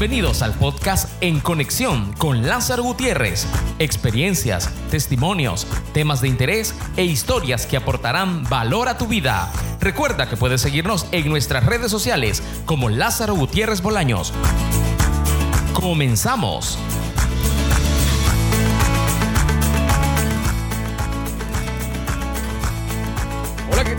Bienvenidos al podcast En Conexión con Lázaro Gutiérrez. Experiencias, testimonios, temas de interés e historias que aportarán valor a tu vida. Recuerda que puedes seguirnos en nuestras redes sociales como Lázaro Gutiérrez Bolaños. Comenzamos.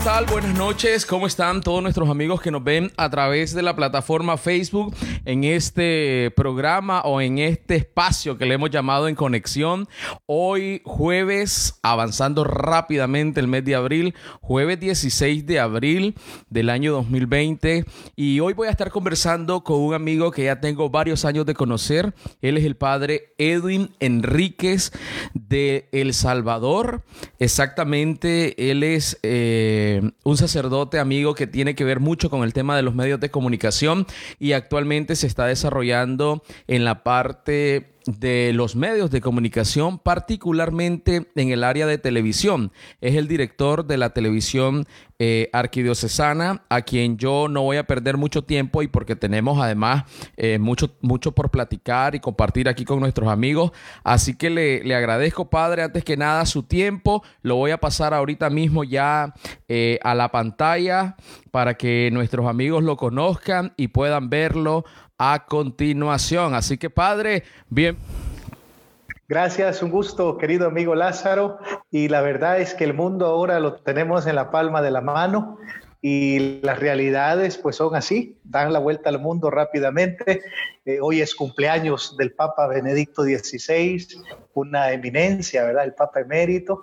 Buenas noches. ¿Cómo están todos nuestros amigos que nos ven a través de la plataforma Facebook en este programa o en este espacio que le hemos llamado En Conexión? Hoy jueves, avanzando rápidamente el mes de abril, jueves 16 de abril del año 2020. Y hoy voy a estar conversando con un amigo que ya tengo varios años de conocer. Él es el padre Edwin Enríquez de El Salvador. Exactamente, él es... Eh, eh, un sacerdote amigo que tiene que ver mucho con el tema de los medios de comunicación y actualmente se está desarrollando en la parte de los medios de comunicación, particularmente en el área de televisión. Es el director de la televisión eh, arquidiocesana, a quien yo no voy a perder mucho tiempo y porque tenemos además eh, mucho, mucho por platicar y compartir aquí con nuestros amigos. Así que le, le, agradezco, Padre, antes que nada su tiempo. Lo voy a pasar ahorita mismo ya eh, a la pantalla para que nuestros amigos lo conozcan y puedan verlo a continuación. Así que Padre, bien. Gracias, un gusto, querido amigo Lázaro. Y la verdad es que el mundo ahora lo tenemos en la palma de la mano y las realidades pues son así, dan la vuelta al mundo rápidamente. Eh, hoy es cumpleaños del Papa Benedicto XVI, una eminencia, ¿verdad? El Papa emérito.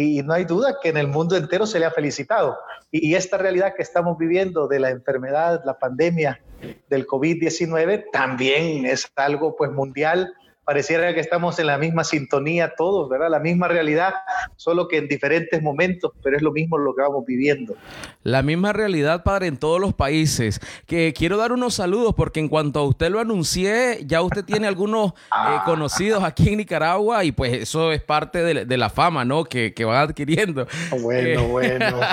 Y no hay duda que en el mundo entero se le ha felicitado. Y, esta realidad que estamos viviendo de la enfermedad, la pandemia, del COVID-19 también es algo pues mundial pareciera que estamos en la misma sintonía todos, ¿verdad? La misma realidad, solo que en diferentes momentos, pero es lo mismo lo que vamos viviendo. La misma realidad, padre, en todos los países. Que quiero dar unos saludos porque en cuanto a usted lo anuncié, ya usted tiene algunos eh, ah. conocidos aquí en Nicaragua y pues eso es parte de, la fama, ¿no? Que, que van adquiriendo. Bueno, eh, bueno.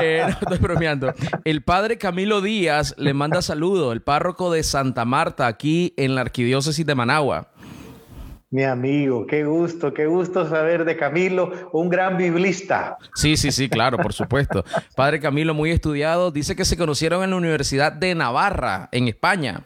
Eh, no estoy bromeando. El padre Camilo Díaz le manda saludos, el párroco de Santa Marta aquí en la arquidiócesis de Managua. Mi amigo, qué gusto, qué gusto saber de Camilo, un gran biblista. Sí, sí, sí, claro, por supuesto. Padre Camilo, muy estudiado, dice que se conocieron en la Universidad de Navarra, en España.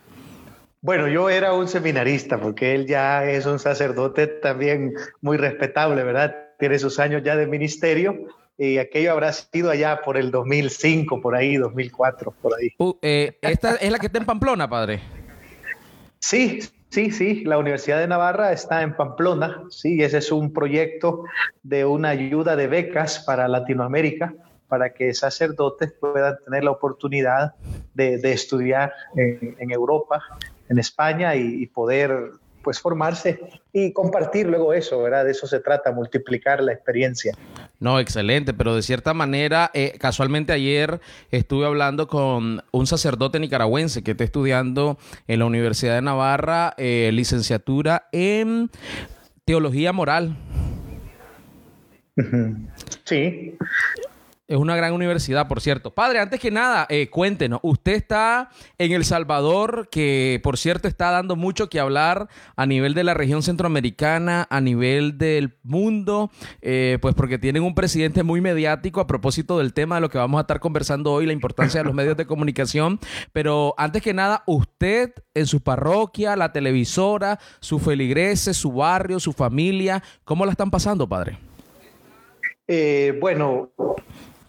Bueno, yo era un seminarista, porque él ya es un sacerdote también muy respetable, ¿verdad? Tiene sus años ya de ministerio, y aquello habrá sido allá por el 2005, por ahí, 2004, por ahí. Uh, eh, ¿Esta es la que está en Pamplona, padre? Sí, Sí, sí, la Universidad de Navarra está en Pamplona, sí, ese es un proyecto de una ayuda de becas para Latinoamérica, para que sacerdotes puedan tener la oportunidad de, estudiar en, Europa, en España y poder pues formarse y compartir luego eso, ¿verdad? De eso se trata, multiplicar la experiencia. No, excelente, pero de cierta manera, eh, casualmente ayer estuve hablando con un sacerdote nicaragüense que está estudiando en la Universidad de Navarra, eh, licenciatura en teología moral. Sí. Es una gran universidad, por cierto. Padre, antes que nada, eh, cuéntenos, usted está en El Salvador, que por cierto está dando mucho que hablar a nivel de la región centroamericana, a nivel del mundo, eh, pues porque tienen un presidente muy mediático a propósito del tema de lo que vamos a estar conversando hoy, la importancia de los medios de comunicación. Pero antes que nada, usted en su parroquia, la televisora, su feligreses, su barrio, su familia, ¿cómo la están pasando, padre? Eh, bueno,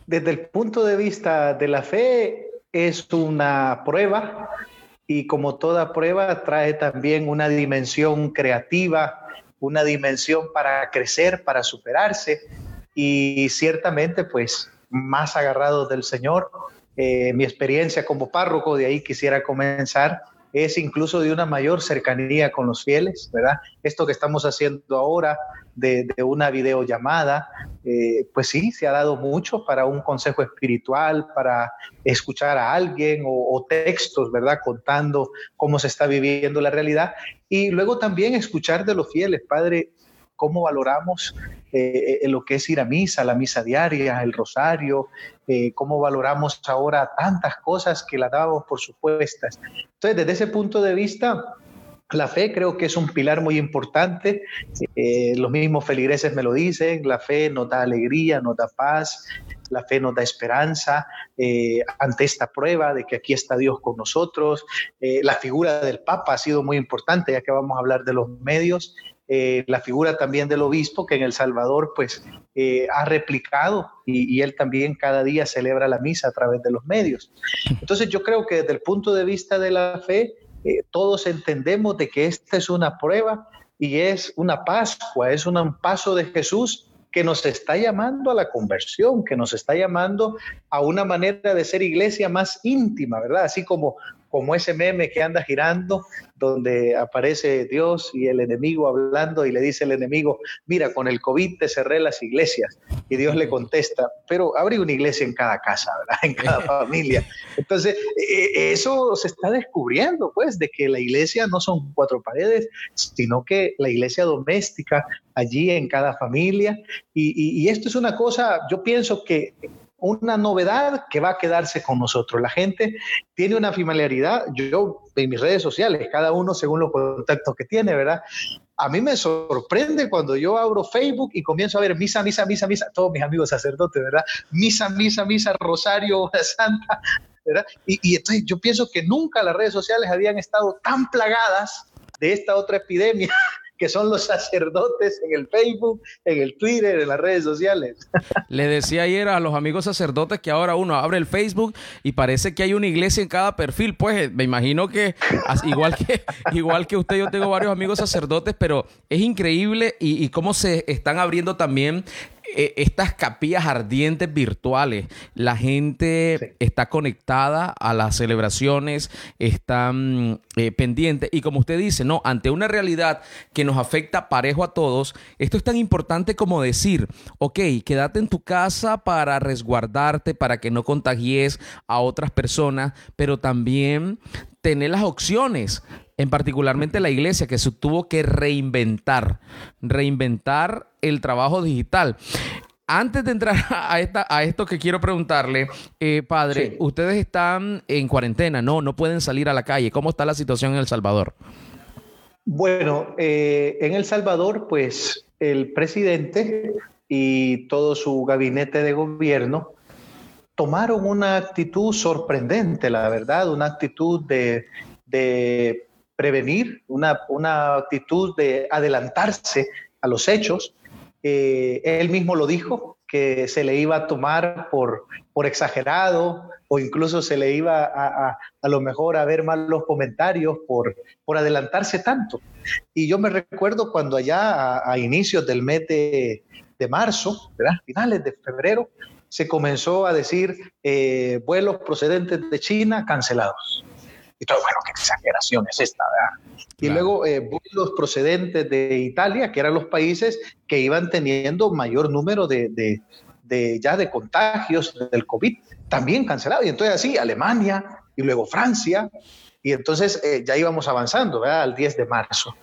desde el punto de vista de la fe, es una prueba y como toda prueba trae también una dimensión creativa, una dimensión para crecer, para superarse y ciertamente pues más agarrado del Señor. Eh, mi experiencia como párroco, de ahí quisiera comenzar, es incluso de una mayor cercanía con los fieles, ¿verdad? Esto que estamos haciendo ahora de, una videollamada, eh, pues sí, se ha dado mucho para un consejo espiritual, para escuchar a alguien o, textos, ¿verdad? Contando cómo se está viviendo la realidad. Y luego también escuchar de los fieles, Padre, cómo valoramos eh, lo que es ir a misa, la misa diaria, el rosario, cómo valoramos ahora tantas cosas que la dábamos por supuestas. Entonces, desde ese punto de vista, la fe creo que es un pilar muy importante. Eh, los mismos feligreses me lo dicen, la fe nos da alegría, nos da paz, la fe nos da esperanza eh, ante esta prueba de que aquí está Dios con nosotros. Eh, la figura del Papa ha sido muy importante, ya que vamos a hablar de los medios. la figura también del obispo que en El Salvador pues ha replicado y, y, él también cada día celebra la misa a través de los medios. Entonces yo creo que desde el punto de vista de la fe, eh, todos entendemos de que esta es una prueba y es una Pascua, es un paso de Jesús que nos está llamando a la conversión, que nos está llamando a una manera de ser iglesia más íntima, ¿verdad? Así como como ese meme que anda girando, donde aparece Dios y el enemigo hablando y le dice el enemigo, mira, con el COVID te cerré las iglesias. Y Dios le contesta, pero abre una iglesia en cada casa, ¿verdad? En cada familia. Entonces, e, e, eso se está descubriendo, pues, de que la iglesia no son cuatro paredes, sino que la iglesia doméstica allí en cada familia. Y, y esto es una cosa, yo pienso que una novedad que va a quedarse con nosotros. La gente tiene una familiaridad, yo en mis redes sociales, cada uno según los contactos que tiene, ¿verdad? A mí me sorprende cuando yo abro Facebook y comienzo a ver misa, misa, misa, misa, todos mis amigos sacerdotes, ¿verdad? Misa, misa, misa, rosario, santa, ¿verdad? Y, y entonces yo pienso que nunca las redes sociales habían estado tan plagadas de esta otra epidemia que son los sacerdotes en el Facebook, en el Twitter, en las redes sociales. Le decía ayer a los amigos sacerdotes que ahora uno abre el Facebook y parece que hay una iglesia en cada perfil. Pues me imagino que igual que igual que usted, yo tengo varios amigos sacerdotes, pero es increíble y cómo se están abriendo también e, estas capillas ardientes virtuales. La gente está conectada a las celebraciones, están eh, pendientes. Y como usted dice, no, ante una realidad que nos afecta parejo a todos, esto es tan importante como decir, ok, quédate en tu casa para resguardarte, para que no contagies a otras personas, pero también tener las opciones en particularmente la iglesia que se tuvo que reinventar, reinventar el trabajo digital. Antes de entrar a, esta, a esto que quiero preguntarle, eh, padre, ustedes están en cuarentena, ¿no? No pueden salir a la calle. ¿Cómo está la situación en El Salvador? Bueno, eh, en El Salvador, pues el presidente y todo su gabinete de gobierno tomaron una actitud sorprendente, la verdad, una actitud de, de prevenir, una, una actitud de adelantarse a los hechos. Eh, él mismo lo dijo, que se le iba a tomar por, por exagerado o incluso se le iba a, a, lo mejor a ver mal los comentarios por, por adelantarse tanto. Y yo me recuerdo cuando allá a, inicios del mes de, de marzo, ¿verdad? finales de febrero, se comenzó a decir eh, vuelos procedentes de China cancelados. Y todo, bueno, qué exageración es esta, ¿verdad? Y luego eh, vuelos procedentes de Italia, que eran los países que iban teniendo mayor número de, de, de ya de contagios del COVID, también cancelados. Y entonces así, Alemania y luego Francia, y entonces eh, ya íbamos avanzando, ¿verdad? Al 10 de marzo.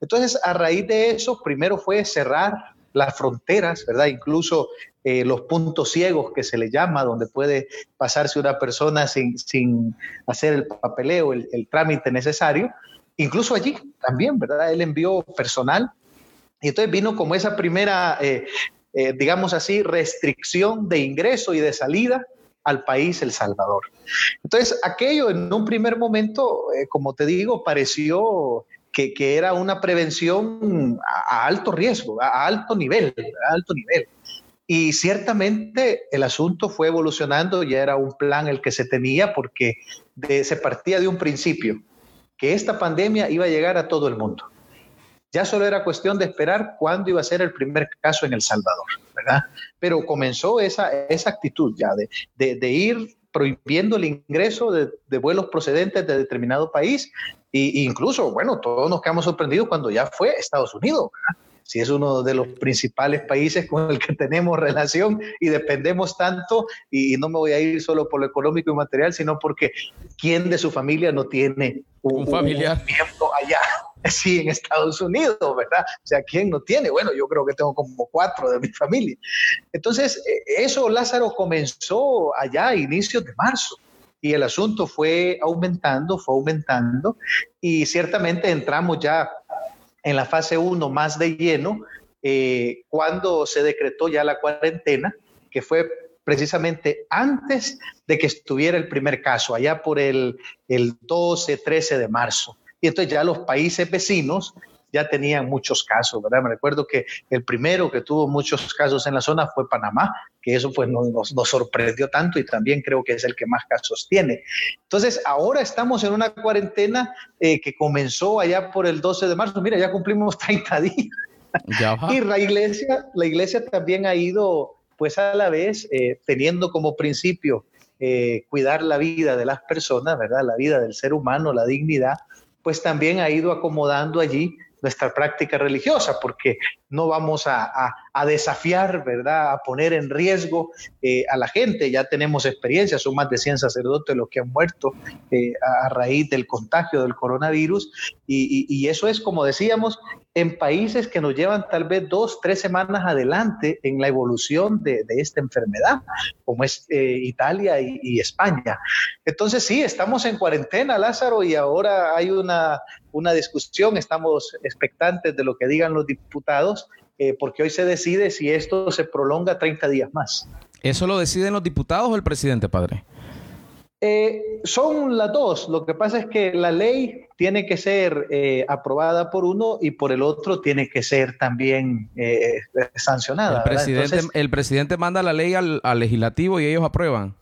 Entonces, a raíz de eso, primero fue cerrar las fronteras, ¿verdad? Incluso eh, los puntos ciegos que se le llama, donde puede pasarse una persona sin, sin hacer el papeleo, el, el, trámite necesario. Incluso allí también, ¿verdad? Él envió personal y entonces vino como esa primera, eh, eh, digamos así, restricción de ingreso y de salida al país El Salvador. Entonces, aquello en un primer momento, eh, como te digo, pareció que, era una prevención a, alto riesgo, a, alto nivel, a alto nivel. Y ciertamente el asunto fue evolucionando, ya era un plan el que se tenía porque se partía de un principio, que esta pandemia iba a llegar a todo el mundo. Ya solo era cuestión de esperar cuándo iba a ser el primer caso en El Salvador, ¿verdad? Pero comenzó esa, esa actitud ya de, de ir prohibiendo el ingreso de, de, vuelos procedentes de determinado país e incluso, bueno, todos nos quedamos sorprendidos cuando ya fue Estados Unidos, ¿verdad? si es uno de los principales países con el que tenemos relación y dependemos tanto, y, no me voy a ir solo por lo económico y material, sino porque quién de su familia no tiene un, un familiar un miembro allá. Sí, en Estados Unidos, ¿verdad? O sea, ¿quién no tiene? Bueno, yo creo que tengo como cuatro de mi familia. Entonces, eh, eso Lázaro comenzó allá a inicios de marzo y el asunto fue aumentando, fue aumentando y ciertamente entramos ya en la fase 1 más de lleno eh, cuando se decretó ya la cuarentena, que fue precisamente antes de que estuviera el primer caso, allá por el, el 12, 13 de marzo. Y entonces ya los países vecinos ya tenían muchos casos, ¿verdad? Me recuerdo que el primero que tuvo muchos casos en la zona fue Panamá, que eso pues nos, nos, sorprendió tanto y también creo que es el que más casos tiene. Entonces, ahora estamos en una cuarentena eh, que comenzó allá por el 12 de marzo. Mira, ya cumplimos 30 días. y la iglesia, la iglesia también ha ido, pues a la vez, eh, teniendo como principio eh, cuidar la vida de las personas, ¿verdad? La vida del ser humano, la dignidad, pues también ha ido acomodando allí nuestra práctica religiosa, porque no vamos a, desafiar, ¿verdad? A poner en riesgo eh, a la gente. Ya tenemos experiencia, son más de 100 sacerdotes los que han muerto eh, a raíz del contagio del coronavirus. Y, eso es, como decíamos, en países que nos llevan tal vez dos, tres semanas adelante en la evolución de, esta enfermedad, como es eh, Italia y, y España. Entonces sí, estamos en cuarentena, Lázaro, y ahora hay una, una discusión, estamos expectantes de lo que digan los diputados eh, porque hoy se decide si esto se prolonga 30 días más. ¿Eso lo deciden los diputados o el presidente, padre? Eh, son las dos. Lo que pasa es que la ley tiene que ser eh, aprobada por uno y por el otro tiene que ser también sancionada. El presidente, el presidente, manda la ley al, legislativo y ellos aprueban.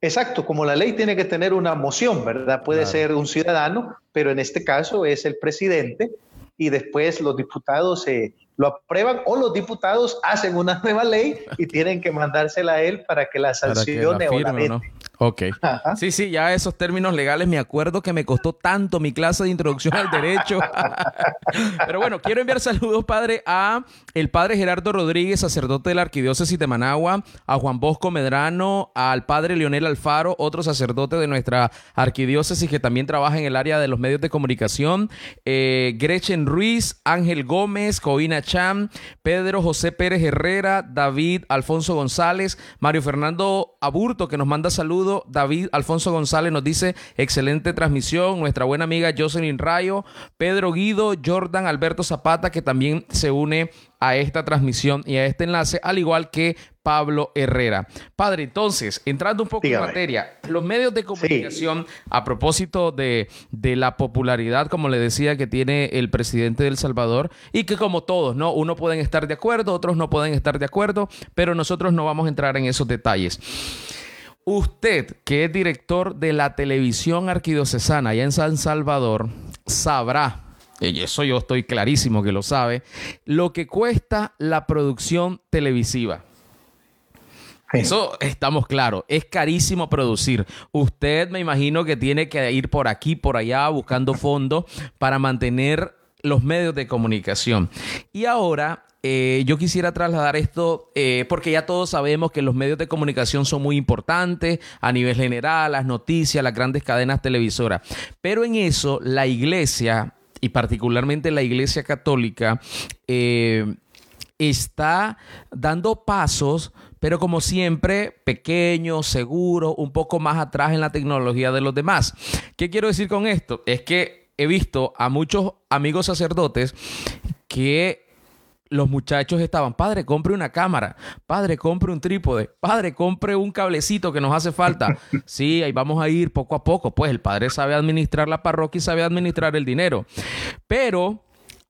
Exacto, como la ley tiene que tener una moción, ¿verdad? Puede ser un ciudadano, pero en este caso es el presidente y después los diputados se lo aprueban o los diputados hacen una nueva ley y tienen que mandársela a él para que la sancione o la ¿no? Ok. Sí, sí, ya esos términos legales me acuerdo que me costó tanto mi clase de introducción al derecho. Pero bueno, quiero enviar saludos, padre, a el padre Gerardo Rodríguez, sacerdote de la Arquidiócesis de Managua, a Juan Bosco Medrano, al padre Leonel Alfaro, otro sacerdote de nuestra arquidiócesis que también trabaja en el área de los medios de comunicación, eh, Gretchen Ruiz, Ángel Gómez, Coina Cham, Pedro José Pérez Herrera, David Alfonso González, Mario Fernando Aburto, que nos manda saludos David Alfonso González nos dice, excelente transmisión. Nuestra buena amiga Jocelyn Rayo, Pedro Guido, Jordan Alberto Zapata, que también se une a esta transmisión y a este enlace, al igual que Pablo Herrera. Padre, entonces, entrando un poco en materia, los medios de comunicación, a propósito de, de, la popularidad, como le decía, que tiene el presidente de El Salvador, y que como todos, ¿no? Uno pueden estar de acuerdo, otros no pueden estar de acuerdo, pero nosotros no vamos a entrar en esos detalles. Usted, que es director de la televisión arquidiocesana allá en San Salvador, sabrá, y eso yo estoy clarísimo que lo sabe, lo que cuesta la producción televisiva. Eso estamos claros, es carísimo producir. Usted me imagino que tiene que ir por aquí, por allá, buscando fondos para mantener los medios de comunicación. Y ahora eh, yo quisiera trasladar esto eh, porque ya todos sabemos que los medios de comunicación son muy importantes a nivel general, las noticias, las grandes cadenas televisoras. Pero en eso la iglesia, y particularmente la iglesia católica, eh, está dando pasos, pero como siempre, pequeño, seguro, un poco más atrás en la tecnología de los demás. ¿Qué quiero decir con esto? Es que he visto a muchos amigos sacerdotes que los muchachos estaban, padre, compre una cámara, padre, compre un trípode, padre, compre un cablecito que nos hace falta. Sí, ahí vamos a ir poco a poco. Pues el padre sabe administrar la parroquia y sabe administrar el dinero. Pero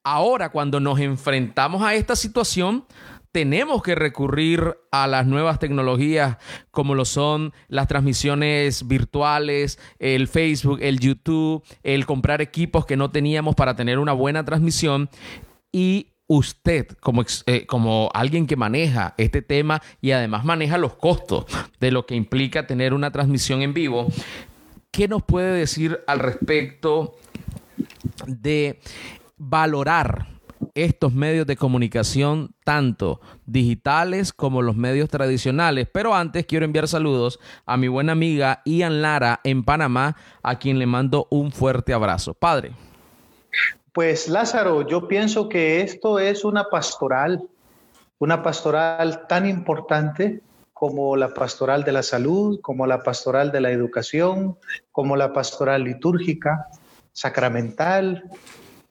ahora cuando nos enfrentamos a esta situación, tenemos que recurrir a las nuevas tecnologías como lo son las transmisiones virtuales, el Facebook, el YouTube, el comprar equipos que no teníamos para tener una buena transmisión y usted como, eh, como alguien que maneja este tema y además maneja los costos de lo que implica tener una transmisión en vivo, ¿qué nos puede decir al respecto de valorar estos medios de comunicación, tanto digitales como los medios tradicionales. Pero antes quiero enviar saludos a mi buena amiga Ian Lara en Panamá, a quien le mando un fuerte abrazo. Padre. Pues Lázaro, yo pienso que esto es una pastoral, una pastoral tan importante como la pastoral de la salud, como la pastoral de la educación, como la pastoral litúrgica, sacramental.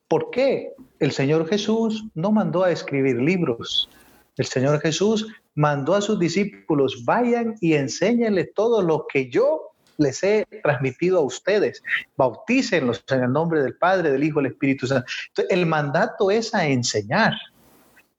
¿Por qué? El Señor Jesús no mandó a escribir libros. El Señor Jesús mandó a sus discípulos, vayan y enséñenle todo lo que yo les he transmitido a ustedes. Bautícenlos en el nombre del Padre, del Hijo, del Espíritu Santo. el mandato es a enseñar.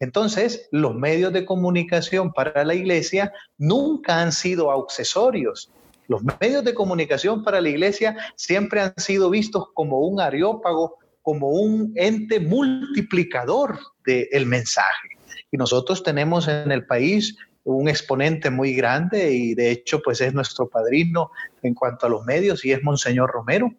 Entonces, los medios de comunicación para la iglesia nunca han sido accesorios. Los medios de comunicación para la iglesia siempre han sido vistos como un areópago, como un ente multiplicador del mensaje. Y nosotros tenemos en el país un exponente muy grande y de hecho pues es nuestro padrino en cuanto a los medios y es Monseñor Romero.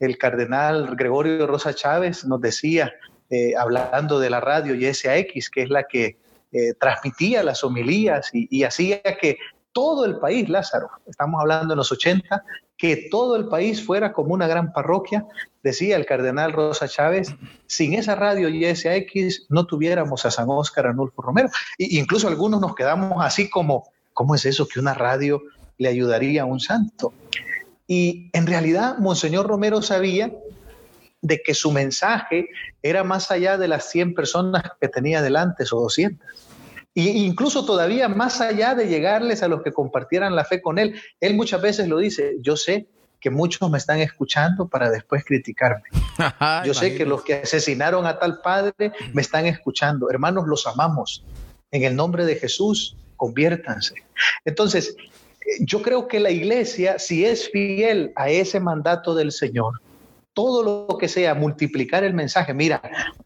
El cardenal Gregorio Rosa Chávez nos decía, eh, hablando de la radio YSAX, que es la que eh, transmitía las homilías y, y hacía que todo el país, Lázaro, estamos hablando en los 80, que todo el país fuera como una gran parroquia, decía el cardenal Rosa Chávez, sin esa radio YSAX no tuviéramos a San Óscar Arnulfo Romero. E incluso algunos nos quedamos así como, ¿cómo es eso que una radio le ayudaría a un santo? Y en realidad, Monseñor Romero sabía de que su mensaje era más allá de las 100 personas que tenía delante o 200 y incluso todavía más allá de llegarles a los que compartieran la fe con él, él muchas veces lo dice, yo sé que muchos me están escuchando para después criticarme. yo sé que los que asesinaron a tal padre me están escuchando. Hermanos, los amamos. En el nombre de Jesús, conviértanse. Entonces, yo creo que la iglesia, si es fiel a ese mandato del Señor, todo lo que sea, multiplicar el mensaje. Mira,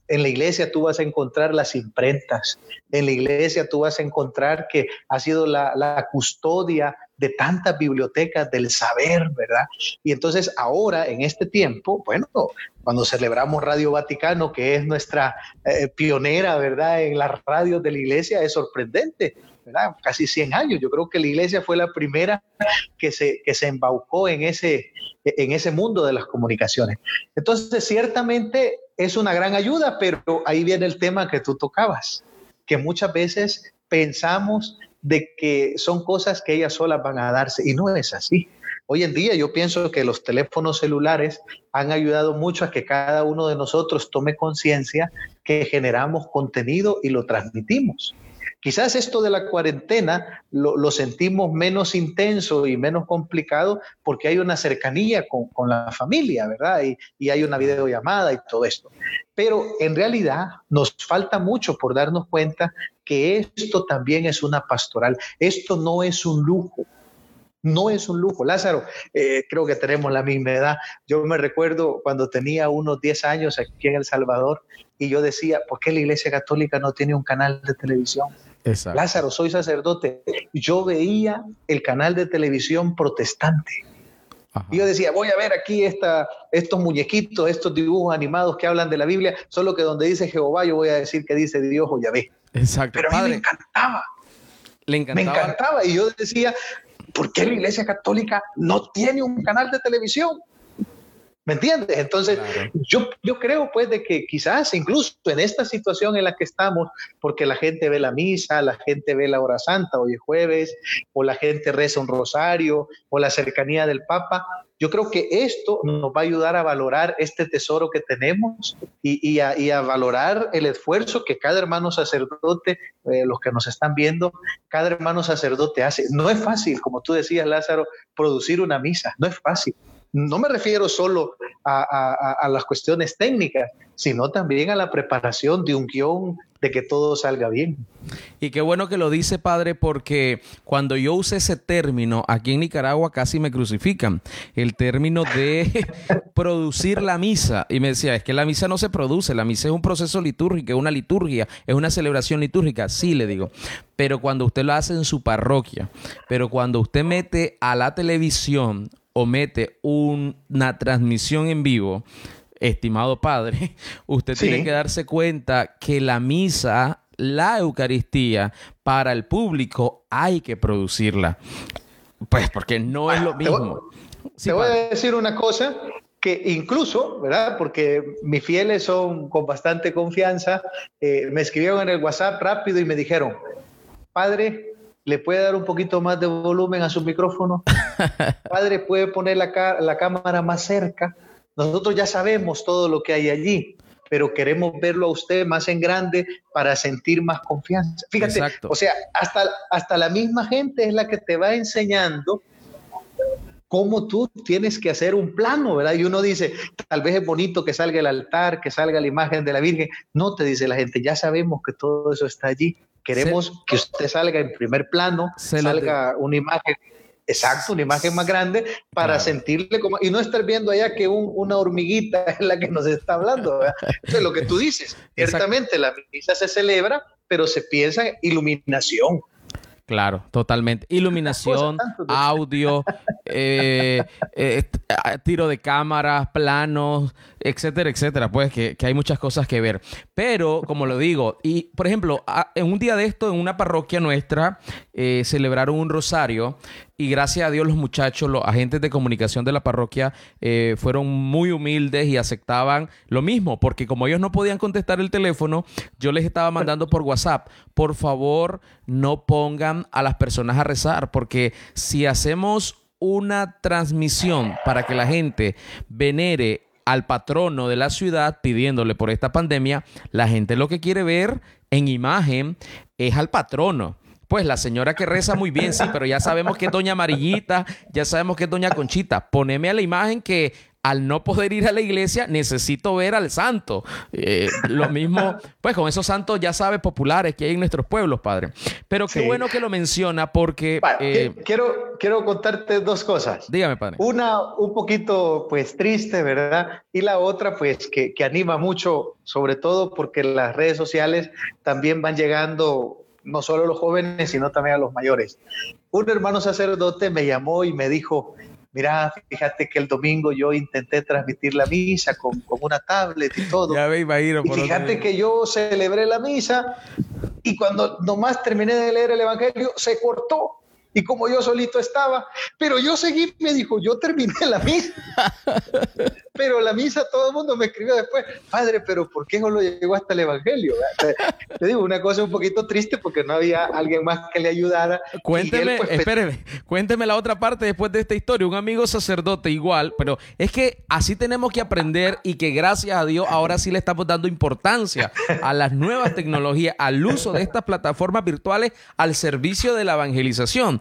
en la iglesia tú vas a encontrar las imprentas, en la iglesia tú vas a encontrar que ha sido la, custodia de tantas bibliotecas del saber, ¿verdad? Y entonces ahora, en este tiempo, bueno, cuando celebramos Radio Vaticano, que es nuestra eh, pionera, ¿verdad? En las radios de la iglesia, es sorprendente. Casi 100 años. Yo creo que la iglesia fue la primera que se, que se embaucó en ese, en ese mundo de las comunicaciones. Entonces, ciertamente es una gran ayuda, pero ahí viene el tema que tú tocabas, que muchas veces pensamos de que son cosas que ellas solas van a darse y no es así. Hoy en día yo pienso que los teléfonos celulares han ayudado mucho a que cada uno de nosotros tome conciencia que generamos contenido y lo transmitimos. Quizás esto de la cuarentena lo, sentimos menos intenso y menos complicado porque hay una cercanía con, la familia, ¿verdad? Y, y, hay una videollamada y todo esto. Pero en realidad nos falta mucho por darnos cuenta que esto también es una pastoral. Esto no es un lujo. No es un lujo. Lázaro, eh, creo que tenemos la misma edad. Yo me recuerdo cuando tenía unos 10 años aquí en El Salvador y yo decía, ¿por qué la Iglesia Católica no tiene un canal de televisión? Lázaro, soy sacerdote. Yo veía el canal de televisión protestante. Y yo decía, voy a ver aquí esta, estos muñequitos, estos dibujos animados que hablan de la Biblia, solo que donde dice Jehová yo voy a decir que dice Dios o Yahvé. Exacto. Pero a mí me encantaba. Le encantaba. Me encantaba. Y yo decía, ¿por qué la Iglesia Católica no tiene un canal de televisión? ¿Me entiendes? Entonces, yo, yo creo pues de que quizás incluso en esta situación en la que estamos, porque la gente ve la misa, la gente ve la hora santa hoy es jueves, o la gente reza un rosario, o la cercanía del Papa, yo creo que esto nos va a ayudar a valorar este tesoro que tenemos y, a, valorar el esfuerzo que cada hermano sacerdote, eh, los que nos están viendo, cada hermano sacerdote hace. No es fácil, como tú decías, Lázaro, producir una misa, no es fácil no me refiero solo a, las cuestiones técnicas, sino también a la preparación de un guion, de que todo salga bien. Y qué bueno que lo dice, padre, porque cuando yo usé ese término, aquí en Nicaragua casi me crucifican, el término de producir la misa. Y me decía, es que la misa no se produce, la misa es un proceso litúrgico, es una liturgia, es una celebración litúrgica, sí le digo. Pero cuando usted lo hace en su parroquia, pero cuando usted mete a la televisión o mete una transmisión en vivo, estimado padre, usted tiene que darse cuenta que la misa, la Eucaristía, para el público hay que producirla. Pues porque no es lo mismo. Te voy, a decir una cosa que incluso, ¿verdad? Porque mis fieles son con bastante confianza, eh, me escribieron en el WhatsApp rápido y me dijeron, padre, ¿le puede dar un poquito más de volumen a su micrófono? padre, ¿puede poner la, la cámara más cerca? Nosotros ya sabemos todo lo que hay allí pero queremos verlo a usted más en grande para sentir más confianza. Fíjate, o sea, hasta, hasta la misma gente es la que te va enseñando cómo tú tienes que hacer un plano, ¿verdad? Y uno dice, tal vez es bonito que salga el altar, que salga la imagen de la Virgen. No te dice la gente, ya sabemos que todo eso está allí. Queremos que usted salga en primer plano, salga una imagen. Exacto, una imagen más grande para sentirle como, y no estar viendo allá que una hormiguita es la que nos está hablando. ¿verdad? Lo que tú dices. Ciertamente la misa se celebra, pero se piensa en iluminación. Claro, totalmente. Iluminación, audio, eh, eh, tiro de cámaras, planos, etcétera, etcétera. Pues que, hay muchas cosas que ver. Pero, como lo digo, y por ejemplo, en un día de esto, en una parroquia nuestra, eh, celebraron un rosario y gracias a Dios los muchachos, los agentes de comunicación de la parroquia eh, fueron muy humildes y aceptaban lo mismo, porque como ellos no podían contestar el teléfono, yo les estaba mandando por WhatsApp, por favor no pongan a las personas a rezar, porque si hacemos una transmisión para que la gente venere al patrono de la ciudad pidiéndole por esta pandemia, la gente lo que quiere ver en imagen es al patrono. Pues la señora que reza muy bien, sí, pero ya sabemos que es doña Amarillita, ya sabemos que es doña Conchita. Poneme a la imagen que al no poder ir a la iglesia, necesito ver al santo. Eh, lo mismo, pues con esos santos, ya sabes, populares que hay en nuestros pueblos, padre. Pero qué bueno que lo menciona porque... Eh, quiero, quiero contarte dos cosas. Dígame, padre. Una un poquito, pues, triste, ¿verdad? Y la otra, pues, que, que anima mucho, sobre todo porque las redes sociales también van llegando no solo a los jóvenes, sino también a los mayores. Un hermano sacerdote me llamó y me dijo, mira, fíjate que el domingo yo intenté transmitir la misa con, una tablet y todo. Ya ve, y fíjate que yo celebré la misa y cuando nomás terminé de leer el Evangelio, se cortó y como yo solito estaba, pero yo seguí, me dijo, yo terminé la misa. pero la misa todo el mundo me escribió después, padre, pero ¿por qué no lo llegó hasta el Evangelio? Te digo, una cosa un poquito triste porque no había alguien más que le ayudara. Cuénteme, pues, espéreme, cuénteme la otra parte después de esta historia. Un amigo sacerdote igual, pero es que así tenemos que aprender y que gracias a Dios ahora sí le estamos dando importancia a las nuevas tecnologías, al uso de estas plataformas virtuales al servicio de la evangelización.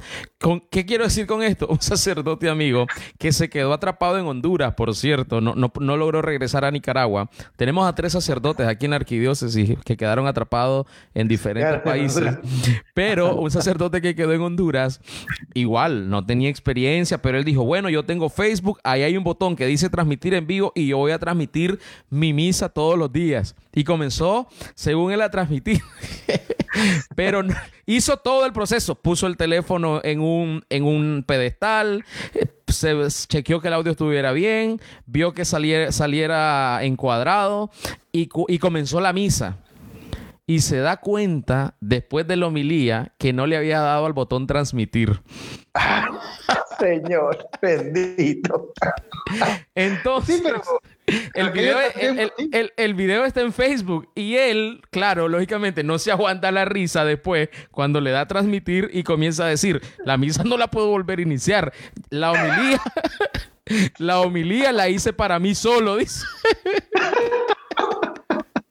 ¿Qué quiero decir con esto? Un sacerdote amigo que se quedó atrapado en Honduras, por cierto, no, no, logró regresar a Nicaragua. Tenemos a tres sacerdotes aquí en la arquidiócesis que quedaron atrapados en diferentes países. Pero un sacerdote que quedó en Honduras, igual, no tenía experiencia, pero él dijo, bueno, yo tengo Facebook, ahí hay un botón que dice transmitir en vivo y yo voy a transmitir mi misa todos los días. Y comenzó, según él, a transmitir. pero hizo todo el proceso, puso el teléfono en un, en un pedestal, se chequeó que el audio estuviera bien, vio que saliera, saliera encuadrado y, y comenzó la misa. Y se da cuenta, después de la homilía, que no le había dado al botón transmitir. Señor, bendito. Entonces, el, video, el, video, está en Facebook y él, claro, lógicamente no se aguanta la risa después cuando le da a transmitir y comienza a decir, la misa no la puedo volver a iniciar. La homilía, la homilía la hice para mí solo, dice.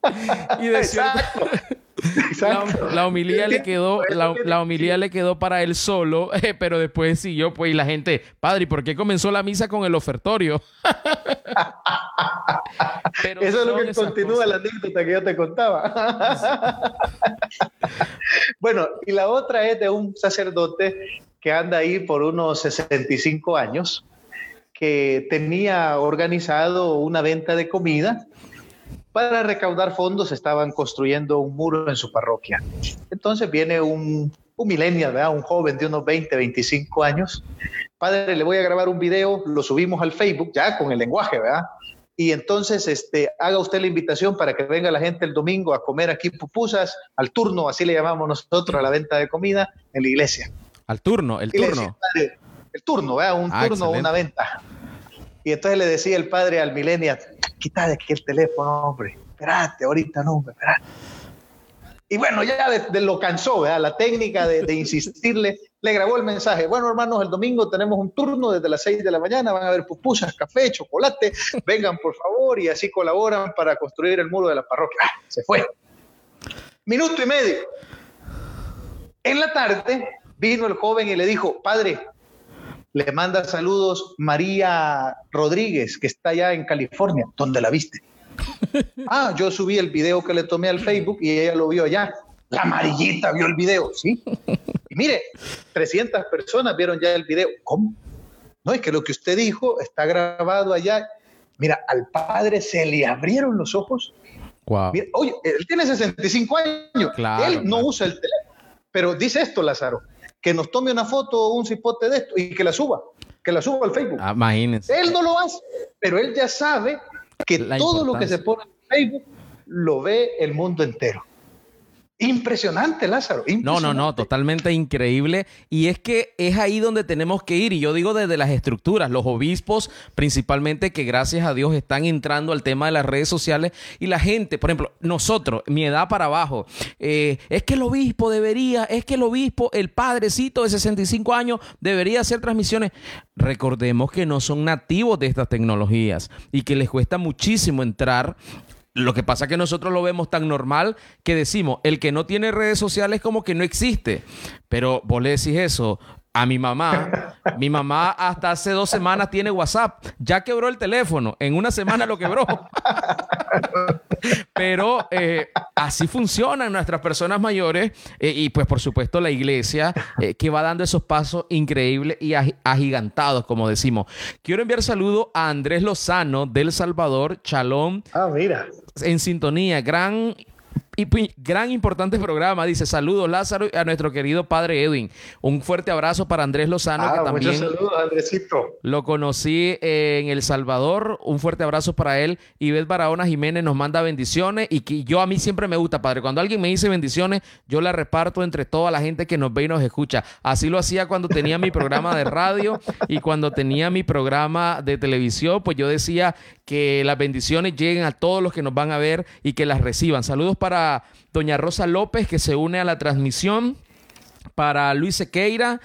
y de la, homilía le quedó, la, homilía le quedó para él solo, pero después siguió, pues, y la gente, padre, ¿y por qué comenzó la misa con el ofertorio? Eso es lo que continúa la anécdota que yo te contaba. bueno, y la otra es de un sacerdote que anda ahí por unos 65 años, que tenía organizado una venta de comida para recaudar fondos estaban construyendo un muro en su parroquia. Entonces viene un, un millennial, un joven de unos 20, 25 años. Padre, le voy a grabar un video, lo subimos al Facebook ya con el lenguaje, ¿verdad? Y entonces este, haga usted la invitación para que venga la gente el domingo a comer aquí pupusas, al turno, así le llamamos nosotros a la venta de comida en la iglesia. Al turno, el turno. el turno, ¿verdad? Un ah, turno, una venta. Y entonces le decía el padre al millennial, quita de aquí el teléfono, hombre, espérate, ahorita no, hombre, espérate. Y bueno, ya de, lo cansó, ¿verdad? La técnica de, de, insistirle, le grabó el mensaje. Bueno, hermanos, el domingo tenemos un turno desde las 6 de la mañana, van a haber pupusas, café, chocolate, vengan por favor y así colaboran para construir el muro de la parroquia. ¡Ah! Se fue. Minuto y medio. En la tarde vino el joven y le dijo, padre, le manda saludos María Rodríguez, que está allá en California. ¿Dónde la viste? ah, yo subí el video que le tomé al Facebook y ella lo vio allá. La amarillita vio el video, ¿sí? Y mire, 300 personas vieron ya el video. ¿Cómo? No, es que lo que usted dijo está grabado allá. Mira, al padre se le abrieron los ojos. Wow. oye, él tiene 65 años. él no usa el teléfono. Pero dice esto, Lázaro, que nos tome una foto o un cipote de esto y que la suba, que la suba al Facebook. Ah, imagínense. Él no lo hace, pero él ya sabe que todo lo que se pone en Facebook lo ve el mundo entero. Impresionante, Lázaro. No, no, no, totalmente increíble. Y es que es ahí donde tenemos que ir. Y yo digo desde las estructuras, los obispos principalmente, que gracias a Dios están entrando al tema de las redes sociales. Y la gente, por ejemplo, nosotros, mi edad para abajo, eh, es que el obispo debería, es que el obispo, el padrecito de 65 años, debería hacer transmisiones. Recordemos que no son nativos de estas tecnologías y que les cuesta muchísimo entrar lo que pasa es que nosotros lo vemos tan normal que decimos, el que no tiene redes sociales como que no existe. Pero vos le decís eso a mi mamá. Mi mamá hasta hace dos semanas tiene WhatsApp. Ya quebró el teléfono. En una semana lo quebró. Pero eh, así funcionan nuestras personas mayores eh, y pues por supuesto la iglesia eh, que va dando esos pasos increíbles y agigantados, como decimos. Quiero enviar saludo a Andrés Lozano del Salvador, Chalón. Ah, mira. En sintonía, gran y gran importante programa. Dice saludos Lázaro y a nuestro querido padre Edwin. Un fuerte abrazo para Andrés Lozano, ah, que también saludos, Andresito. lo conocí en El Salvador. Un fuerte abrazo para él. Beth Barahona Jiménez nos manda bendiciones. Y que yo a mí siempre me gusta, padre. Cuando alguien me dice bendiciones, yo la reparto entre toda la gente que nos ve y nos escucha. Así lo hacía cuando tenía mi programa de radio y cuando tenía mi programa de televisión. Pues yo decía que las bendiciones lleguen a todos los que nos van a ver y que las reciban. Saludos para doña Rosa López, que se une a la transmisión para Luis Sequeira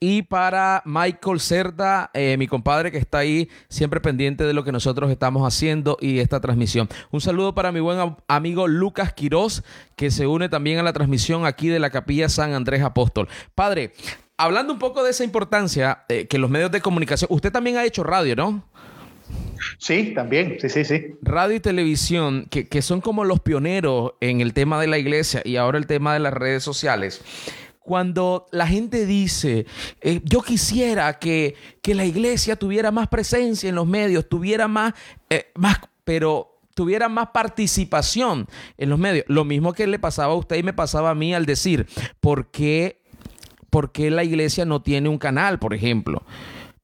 y para Michael Cerda, eh, mi compadre que está ahí siempre pendiente de lo que nosotros estamos haciendo y esta transmisión. Un saludo para mi buen amigo Lucas Quiroz, que se une también a la transmisión aquí de la Capilla San Andrés Apóstol. Padre, hablando un poco de esa importancia eh, que los medios de comunicación, usted también ha hecho radio, ¿no? Sí, también, sí, sí, sí. Radio y televisión, que, son como los pioneros en el tema de la iglesia y ahora el tema de las redes sociales cuando la gente dice, eh, yo quisiera que, la iglesia tuviera más presencia en los medios, tuviera más, eh, más, pero tuviera más participación en los medios. Lo mismo que le pasaba a usted y me pasaba a mí al decir, ¿por qué, por qué la iglesia no tiene un canal, por ejemplo?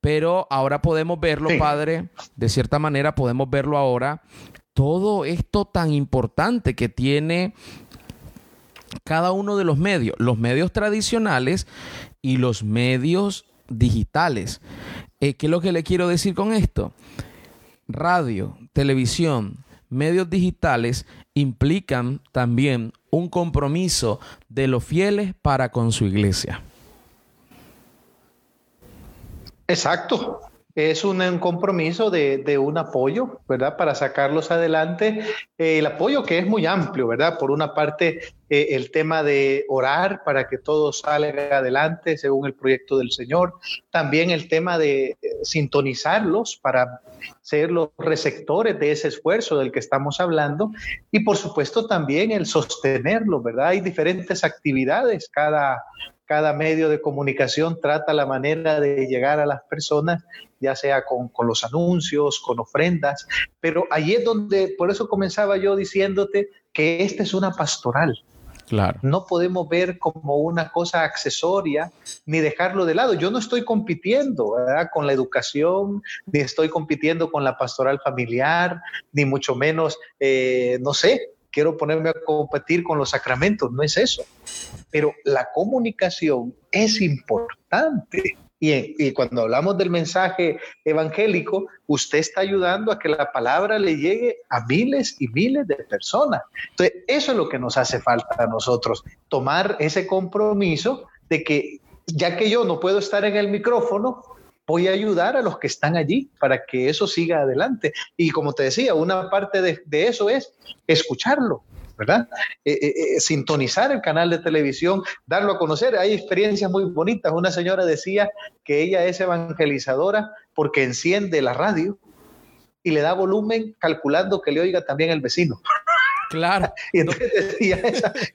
Pero ahora podemos verlo, Padre, de cierta manera podemos verlo ahora, todo esto tan importante que tiene cada uno de los medios, los medios tradicionales y los medios digitales. Eh, ¿Qué es lo que le quiero decir con esto? Radio, televisión, medios digitales implican también un compromiso de los fieles para con su iglesia. Exacto. Es un, compromiso de, un apoyo, ¿verdad? Para sacarlos adelante. Eh, el apoyo que es muy amplio, ¿verdad? Por una parte, eh, el tema de orar para que todo salga adelante según el proyecto del Señor. También el tema de eh, sintonizarlos para ser los receptores de ese esfuerzo del que estamos hablando. Y por supuesto también el sostenerlo, ¿verdad? Hay diferentes actividades cada cada medio de comunicación trata la manera de llegar a las personas, ya sea con, los anuncios, con ofrendas, pero ahí es donde, por eso comenzaba yo diciéndote que esta es una pastoral. Claro. No podemos ver como una cosa accesoria ni dejarlo de lado. Yo no estoy compitiendo con la educación, ni estoy compitiendo con la pastoral familiar, ni mucho menos, eh, no sé, quiero ponerme a competir con los sacramentos, no es eso. Pero la comunicación es importante Y, cuando hablamos del mensaje evangélico, usted está ayudando a que la palabra le llegue a miles y miles de personas. Entonces, eso es lo que nos hace falta a nosotros, tomar ese compromiso de que ya que yo no puedo estar en el micrófono, voy a ayudar a los que están allí para que eso siga adelante. Y como te decía, una parte de, eso es escucharlo, ¿verdad? Eh, eh, eh, sintonizar el canal de televisión, darlo a conocer. Hay experiencias muy bonitas. Una señora decía que ella es evangelizadora porque enciende la radio y le da volumen calculando que le oiga también el vecino. Claro. y entonces decía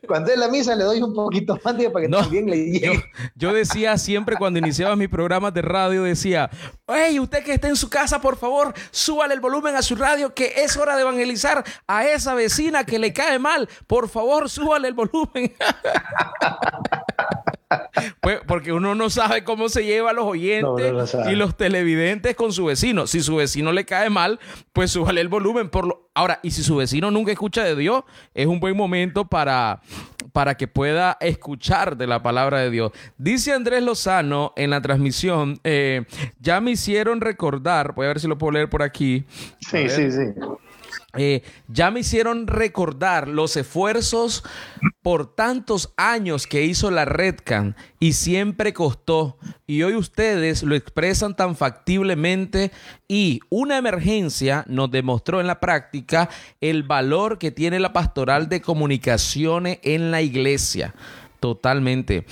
cuando es la misa le doy un poquito más para que también le llegue. Yo, decía siempre cuando iniciaba mis programas de radio, decía, hey, usted que está en su casa, por favor, súbale el volumen a su radio, que es hora de evangelizar a esa vecina que le cae mal. Por favor, súbale el volumen. Pues porque uno no sabe cómo se lleva a los oyentes y los televidentes con su vecino. Si su vecino le cae mal, pues súbale el volumen. Por lo... Ahora, y si su vecino nunca escucha de Dios, es un buen momento para, para que pueda escuchar de la palabra de Dios. Dice Andrés Lozano en la transmisión, eh, ya me hicieron recordar, voy a ver si lo puedo leer por aquí. Sí, sí, sí. Eh, ya me hicieron recordar los esfuerzos por tantos años que hizo la Redcan y siempre costó. Y hoy ustedes lo expresan tan factiblemente y una emergencia nos demostró en la práctica el valor que tiene la pastoral de comunicaciones en la iglesia. Totalmente.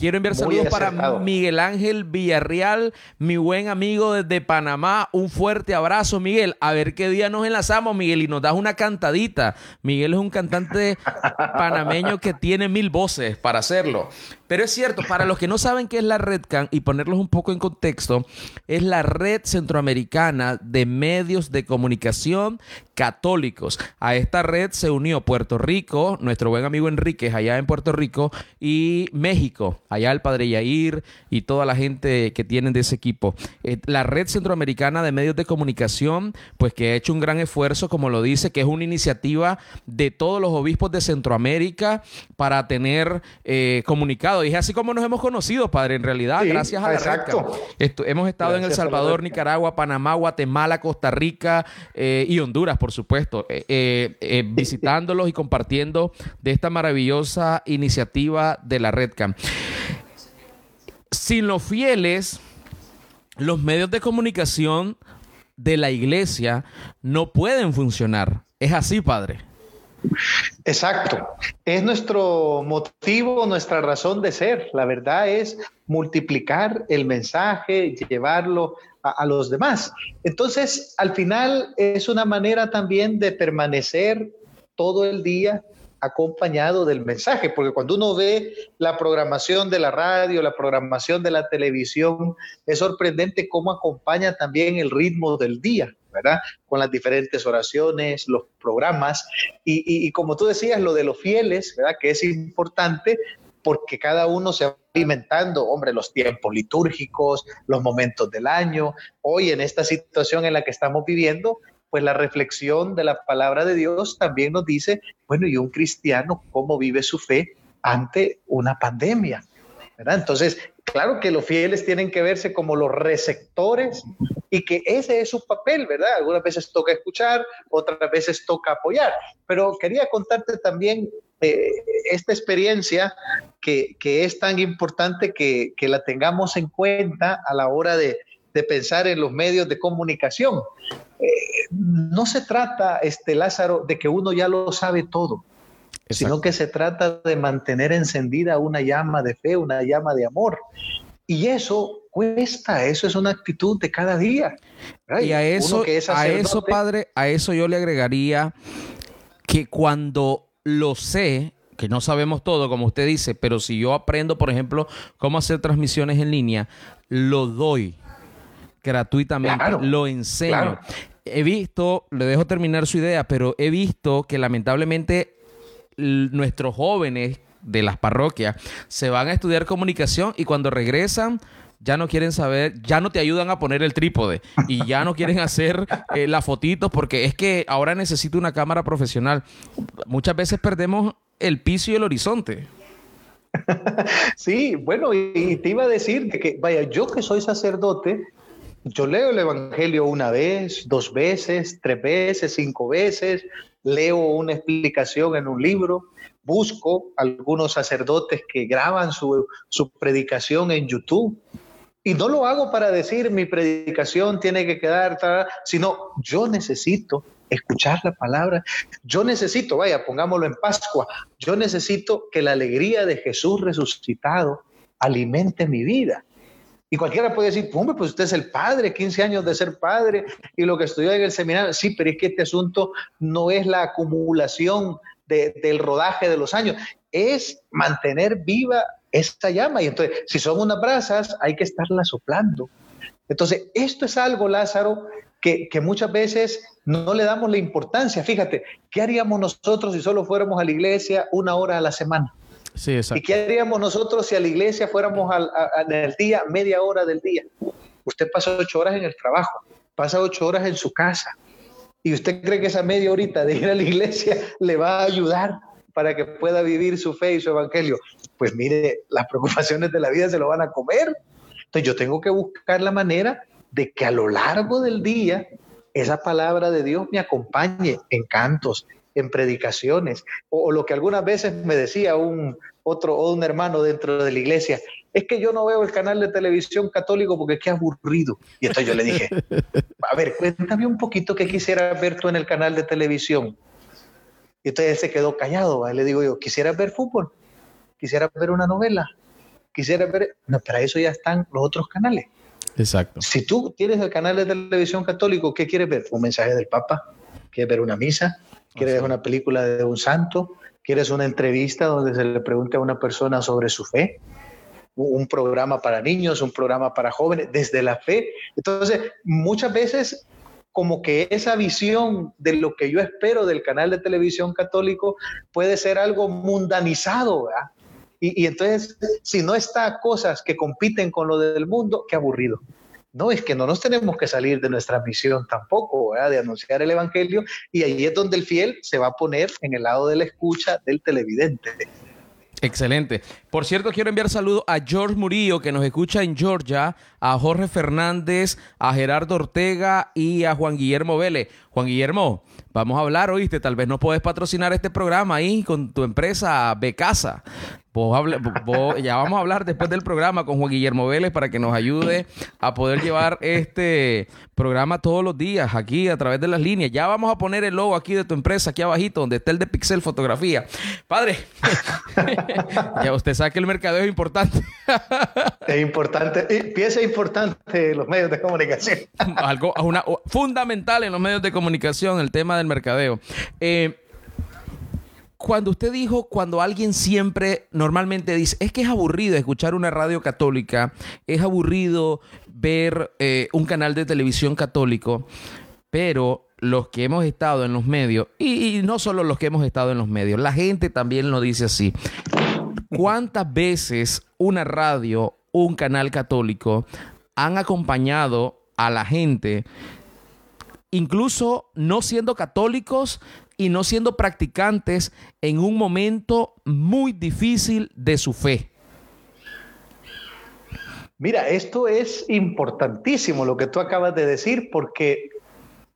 Quiero enviar saludos para Miguel Ángel Villarreal, mi buen amigo desde Panamá. Un fuerte abrazo, Miguel. A ver qué día nos enlazamos, Miguel, y nos das una cantadita. Miguel es un cantante panameño que tiene mil voces para hacerlo. Pero es cierto, para los que no saben qué es la RedCan y ponerlos un poco en contexto, es la red centroamericana de medios de comunicación católicos. A esta red se unió Puerto Rico, nuestro buen amigo Enríquez allá en Puerto Rico, y México, allá el padre Yair y toda la gente que tienen de ese equipo. Eh, la red centroamericana de medios de comunicación, pues que ha hecho un gran esfuerzo, como lo dice, que es una iniciativa de todos los obispos de Centroamérica para tener eh, comunicados y es así como nos hemos conocido, padre, en realidad, gracias a la exacto. hemos estado en El Salvador, Nicaragua, Panamá, Guatemala, Costa Rica eh, y Honduras, por supuesto, eh, visitándolos y compartiendo de esta maravillosa iniciativa de la RedCam. Sin los fieles, los medios de comunicación de la iglesia no pueden funcionar. Es así, padre. Exacto. Es nuestro motivo, nuestra razón de ser. La verdad es multiplicar el mensaje, llevarlo a, los demás. Entonces, al final es una manera también de permanecer todo el día acompañado del mensaje, porque cuando uno ve la programación de la radio, la programación de la televisión, es sorprendente cómo acompaña también el ritmo del día. ¿verdad? Con las diferentes oraciones, los programas y, como tú decías, lo de los fieles, ¿verdad? Que es importante porque cada uno se va alimentando, hombre, los tiempos litúrgicos, los momentos del año. Hoy en esta situación en la que estamos viviendo, pues la reflexión de la palabra de Dios también nos dice, bueno, ¿y un cristiano cómo vive su fe ante una pandemia? ¿verdad? Entonces, claro que los fieles tienen que verse como los receptores y que ese es su papel, ¿verdad? Algunas veces toca escuchar, otras veces toca apoyar. Pero quería contarte también eh, esta experiencia que, es tan importante que, la tengamos en cuenta a la hora de, pensar en los medios de comunicación. Eh, no se trata, este Lázaro, de que uno ya lo sabe todo sino que se trata de mantener encendida una llama de fe, una llama de amor. Y eso cuesta, eso es una actitud de cada día. Y a eso, a eso, padre, a eso yo le agregaría que cuando lo sé, que no sabemos todo, como usted dice, pero si yo aprendo, por ejemplo, cómo hacer transmisiones en línea, lo doy gratuitamente, lo enseño. He visto, le dejo terminar su idea, pero he visto que lamentablemente nuestros jóvenes de las parroquias se van a estudiar comunicación y cuando regresan ya no quieren saber, ya no te ayudan a poner el trípode y ya no quieren hacer eh, las fotitos porque es que ahora necesito una cámara profesional. Muchas veces perdemos el piso y el horizonte. sí, bueno, y te iba a decir que, vaya, yo que soy sacerdote, yo leo el Evangelio una vez, dos veces, tres veces, cinco veces, leo una explicación en un libro, busco algunos sacerdotes que graban su, su predicación en YouTube. Y no lo hago para decir mi predicación tiene que quedar, sino yo necesito escuchar la palabra. Yo necesito, vaya, pongámoslo en Pascua, yo necesito que la alegría de Jesús resucitado alimente mi vida. Y cualquiera puede decir, hombre, pues usted es el padre, 15 años de ser padre y lo que estudió en el seminario. Sí, pero es que este asunto no es la acumulación del rodaje de los años, es mantener viva esta llama. Y entonces, si son unas brasas, hay que estarla soplando. Entonces, esto es algo, Lázaro, que, muchas veces no le damos la importancia. Fíjate, ¿qué haríamos nosotros si solo fuéramos a la iglesia una hora a la semana? Sí, exacto. ¿Y qué haríamos nosotros si a la iglesia fuéramos al, el día, media hora del día? Usted pasa ocho horas en el trabajo, pasa ocho horas en su casa. ¿Y usted cree que esa media horita de ir a la iglesia le va a ayudar para que pueda vivir su fe y su evangelio? Pues mire, las preocupaciones de la vida se lo van a comer. Entonces yo tengo que buscar la manera de que a lo largo del día esa palabra de Dios me acompañe en cantos, en predicaciones, o, lo que algunas veces me decía un otro o un hermano dentro de la iglesia, es que yo no veo el canal de televisión católico porque es que aburrido. Y entonces yo le dije, a ver, cuéntame un poquito qué quisiera ver tú en el canal de televisión. Y entonces él se quedó callado, le digo yo, ¿quisieras ver fútbol? ¿Quisieras ver una novela? ¿Quisiera ver? No, para eso ya están los otros canales. Exacto. Si tú tienes el canal de televisión católico, ¿qué quieres ver? ¿Un mensaje del Papa? ¿Quieres ver una misa? ¿Quieres una película de un santo? ¿Quieres una entrevista donde se le pregunte a una persona sobre su fe? Un programa para niños, un programa para jóvenes, desde la fe. Entonces, muchas veces como que esa visión de lo que yo espero del canal de televisión católico puede ser algo mundanizado, ¿verdad? Y, entonces, si no está cosas que compiten con lo del mundo, qué aburrido. No, es que no nos tenemos que salir de nuestra misión tampoco, de anunciar el Evangelio, y ahí es donde el fiel se va a poner en el lado de la escucha del televidente. Excelente. Por cierto, quiero enviar saludos a George Murillo, que nos escucha en Georgia, a Jorge Fernández, a Gerardo Ortega y a Juan Guillermo Vélez. Juan Guillermo, vamos a hablar, oíste, tal vez no puedes patrocinar este programa ahí con tu empresa Becasa. ya vamos a hablar después del programa con Juan Guillermo Vélez para que nos ayude a poder llevar este programa todos los días aquí a través de las líneas. Ya vamos a poner el logo aquí de tu empresa, aquí abajito, donde está el de Pixel Fotografía. Padre, ya usted sabe que el mercadeo es importante. es importante, pieza importante los medios de comunicación. Algo una, fundamental en los medios de comunicación, el tema del mercadeo. Eh, cuando usted dijo, cuando alguien siempre normalmente dice, es que es aburrido escuchar una radio católica, es aburrido ver eh, un canal de televisión católico, pero los que hemos estado en los medios, y, no solo los que hemos estado en los medios, la gente también lo dice así. ¿Cuántas veces una radio, un canal católico han acompañado a la gente, incluso no siendo católicos, y no siendo practicantes en un momento muy difícil de su fe. Mira, esto es importantísimo lo que tú acabas de decir porque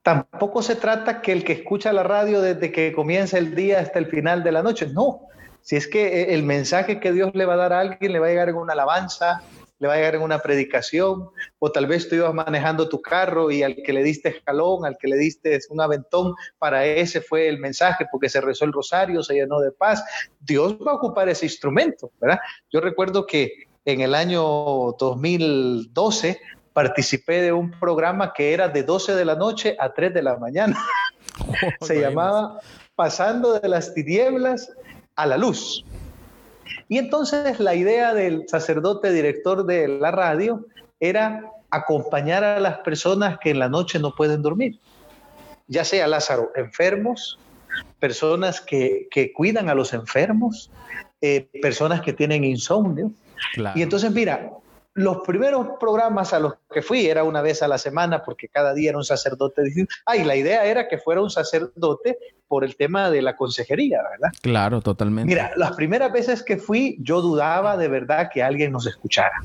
tampoco se trata que el que escucha la radio desde que comienza el día hasta el final de la noche, no. Si es que el mensaje que Dios le va a dar a alguien le va a llegar en una alabanza, le va a llegar en una predicación, o tal vez tú ibas manejando tu carro y al que le diste jalón, al que le diste un aventón, para ese fue el mensaje, porque se rezó el rosario, se llenó de paz. Dios va a ocupar ese instrumento, ¿verdad? Yo recuerdo que en el año 2012 participé de un programa que era de 12 de la noche a 3 de la mañana. se llamaba Pasando de las tinieblas a la luz. Y entonces la idea del sacerdote director de la radio era acompañar a las personas que en la noche no pueden dormir, ya sea Lázaro, enfermos, personas que, cuidan a los enfermos, eh, personas que tienen insomnio. Y entonces, mira, los primeros programas a los que fui, era una vez a la semana porque cada día era un sacerdote distinto. Ah, y la idea era que fuera un sacerdote por el tema de la consejería, ¿verdad? Claro, totalmente. Mira, las primeras veces que fui, yo dudaba de verdad que alguien nos escuchara.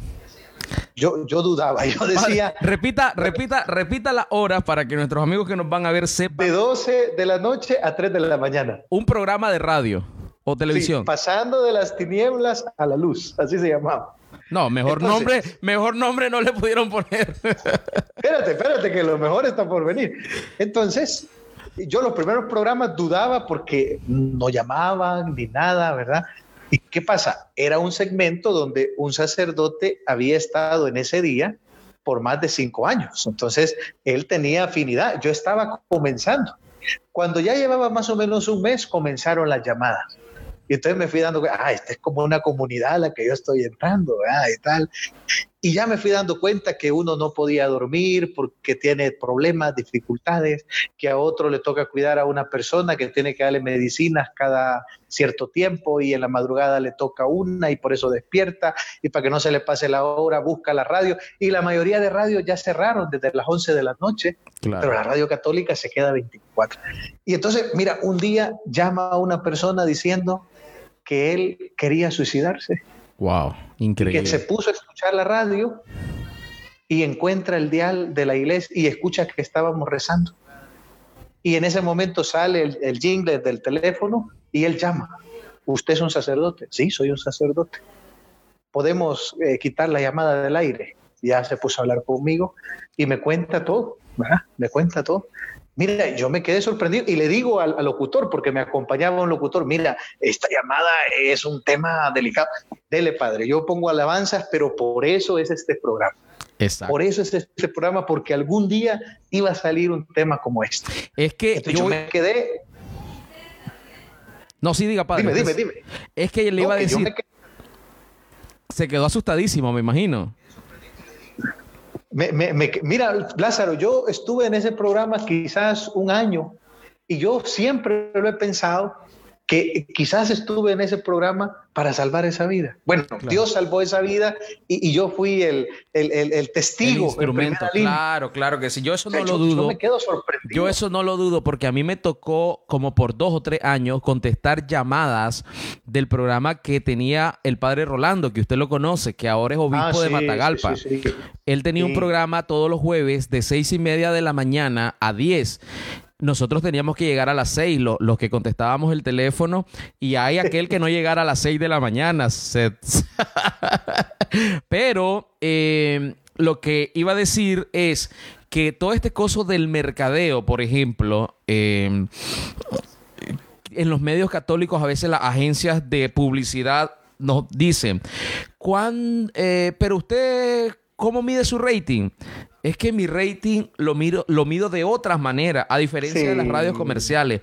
Yo, yo dudaba, yo decía... repita, repita, repita la hora para que nuestros amigos que nos van a ver sepan. De 12 de la noche a 3 de la mañana. Un programa de radio o televisión. pasando de las tinieblas a la luz, así se llamaba. No, mejor nombre, mejor nombre no le pudieron poner. espérate, espérate, que lo mejor está por venir. Entonces, yo los primeros programas dudaba porque no llamaban ni nada, ¿verdad? ¿Y qué pasa? Era un segmento donde un sacerdote había estado en ese día por más de cinco años. Entonces, él tenía afinidad. Yo estaba comenzando. Cuando ya llevaba más o menos un mes, comenzaron las llamadas. Y entonces me fui dando, ah, esta es como una comunidad a la que yo estoy entrando, ah, y tal. Y ya me fui dando cuenta que uno no podía dormir porque tiene problemas, dificultades, que a otro le toca cuidar a una persona que tiene que darle medicinas cada cierto tiempo y en la madrugada le toca una y por eso despierta y para que no se le pase la hora busca la radio y la mayoría de radios ya cerraron desde las 11 de la noche, pero la radio católica se queda 24. Y entonces, mira, un día llama a una persona diciendo, que él quería suicidarse. Wow, increíble. Que se puso a escuchar la radio y encuentra el dial de la iglesia y escucha que estábamos rezando. Y en ese momento sale el, jingle del teléfono y él llama. ¿Usted es un sacerdote? Sí, soy un sacerdote. ¿Podemos eh, quitar la llamada del aire? Ya se puso a hablar conmigo y me cuenta todo, ¿verdad? Me cuenta todo. Mira, yo me quedé sorprendido y le digo al, locutor, porque me acompañaba un locutor, mira, esta llamada es un tema delicado. Dele, padre, yo pongo alabanzas, pero por eso es este programa. Exacto. Por eso es este programa, porque algún día iba a salir un tema como este. Es que yo, me quedé. No, sí, diga, padre. Dime, dime, dime. Es que le iba a decir. Se quedó asustadísimo, me imagino mira, Lázaro, yo estuve en ese programa quizás un año y yo siempre lo he pensado que quizás estuve en ese programa para salvar esa vida. Bueno, Dios salvó esa vida y, yo fui el, el, testigo. El instrumento, claro, claro que sí. Yo eso no lo dudo. Yo me quedo sorprendido. Yo eso no lo dudo porque a mí me tocó como por dos o tres años contestar llamadas del programa que tenía el padre Rolando, que usted lo conoce, que ahora es obispo ah, de Matagalpa. Él tenía un programa todos los jueves de seis y media de la mañana a diez nosotros teníamos que llegar a las seis, los que contestábamos el teléfono, y hay aquel que no llegara a las seis de la mañana. Pero eh, lo que iba a decir es que todo este coso del mercadeo, por ejemplo, eh, en los medios católicos a veces las agencias de publicidad nos dicen, ¿cuán, eh, pero usted, ¿cómo mide su rating? es que mi rating lo, miro, lo mido de otras maneras, a diferencia de las radios comerciales.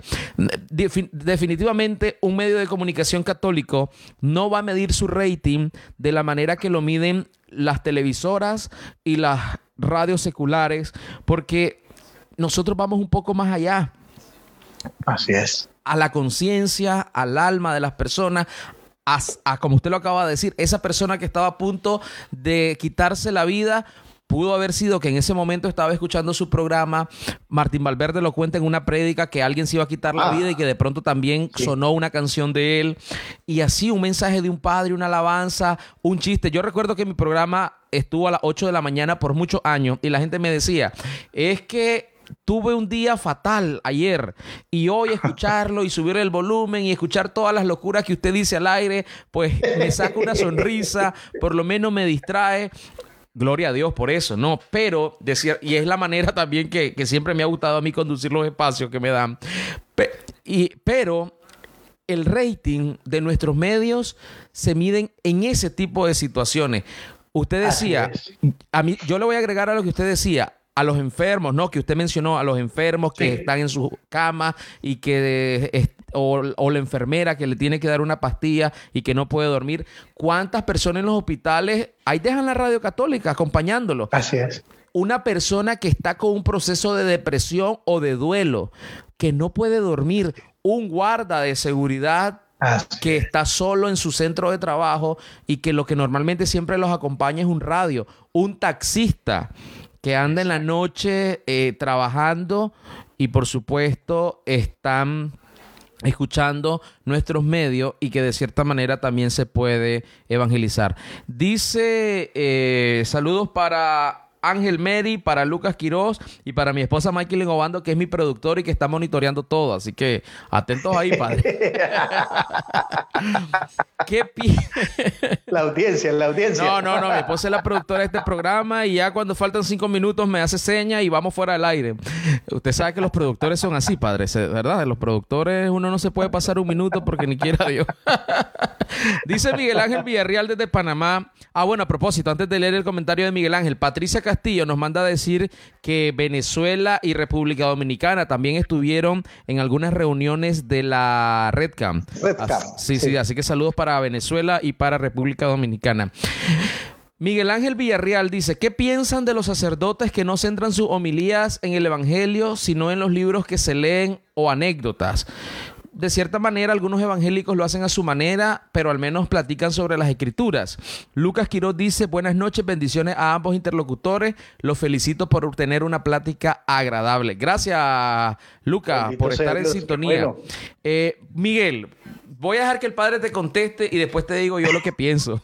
definitivamente, un medio de comunicación católico no va a medir su rating de la manera que lo miden las televisoras y las radios seculares, porque nosotros vamos un poco más allá. Así es. A la conciencia, al alma de las personas, a, como usted lo acaba de decir, esa persona que estaba a punto de quitarse la vida Pudo haber sido que en ese momento estaba escuchando su programa, Martín Valverde lo cuenta en una prédica que alguien se iba a quitar la ah. vida y que de pronto también sonó una canción de él. Y así un mensaje de un padre, una alabanza, un chiste. Yo recuerdo que mi programa estuvo a las 8 de la mañana por muchos años y la gente me decía, es que tuve un día fatal ayer y hoy escucharlo y subir el volumen y escuchar todas las locuras que usted dice al aire, pues me saca una sonrisa, por lo menos me distrae. Gloria a Dios por eso, ¿no? Pero, decir, y es la manera también que, siempre me ha gustado a mí conducir los espacios que me dan. y, pero el rating de nuestros medios se miden en ese tipo de situaciones. Usted decía, a mí, yo le voy a agregar a lo que usted decía, a los enfermos, ¿no? Que usted mencionó a los enfermos que están en su cama y que o, la enfermera que le tiene que dar una pastilla y que no puede dormir. ¿Cuántas personas en los hospitales ahí dejan la radio católica acompañándolo? Así es. Una persona que está con un proceso de depresión o de duelo, que no puede dormir, un guarda de seguridad que está solo en su centro de trabajo y que lo que normalmente siempre los acompaña es un radio, un taxista que anda en la noche eh, trabajando y por supuesto están escuchando nuestros medios y que de cierta manera también se puede evangelizar. Dice eh, saludos para Ángel Meri, para Lucas Quiroz y para mi esposa Michael Obando, que es mi productor y que está monitoreando todo. Así que atentos ahí, padre. ¿Qué La audiencia, la audiencia. No, no, no. Mi esposa es la productora de este programa y ya cuando faltan cinco minutos me hace seña y vamos fuera del aire. Usted sabe que los productores son así, padre, ¿verdad? Los productores uno no se puede pasar un minuto porque ni quiera Dios. Dice Miguel Ángel Villarreal desde Panamá. Ah, bueno, a propósito, antes de leer el comentario de Miguel Ángel, Patricia Castillo nos manda a decir que Venezuela y República Dominicana también estuvieron en algunas reuniones de la Redcam. Redcam. Sí, sí, así que saludos para Venezuela y para República Dominicana. Miguel Ángel Villarreal dice, ¿qué piensan de los sacerdotes que no centran sus homilías en el Evangelio, sino en los libros que se leen o anécdotas? De cierta manera, algunos evangélicos lo hacen a su manera, pero al menos platican sobre las escrituras. Lucas Quiroz dice, buenas noches, bendiciones a ambos interlocutores. Los felicito por tener una plática agradable. Gracias, Lucas, por estar en sintonía. Eh, Miguel, voy a dejar que el padre te conteste y después te digo yo lo que pienso.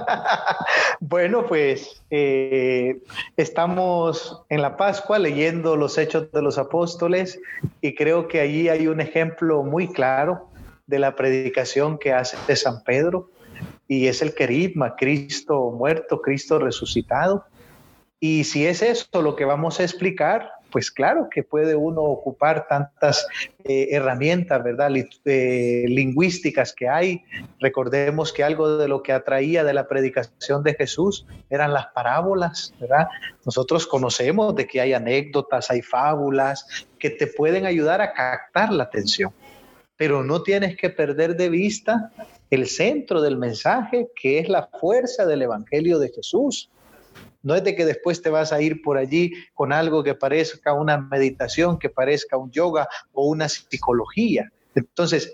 bueno, pues eh, estamos en la Pascua leyendo los Hechos de los Apóstoles y creo que allí hay un ejemplo muy claro de la predicación que hace de San Pedro y es el querigma, Cristo muerto, Cristo resucitado. Y si es esto lo que vamos a explicar, pues claro que puede uno ocupar tantas eh, herramientas, ¿verdad? Eh, lingüísticas que hay. Recordemos que algo de lo que atraía de la predicación de Jesús eran las parábolas, ¿verdad? Nosotros conocemos de que hay anécdotas, hay fábulas que te pueden ayudar a captar la atención, pero no tienes que perder de vista el centro del mensaje, que es la fuerza del Evangelio de Jesús. No es de que después te vas a ir por allí con algo que parezca una meditación, que parezca un yoga o una psicología. Entonces,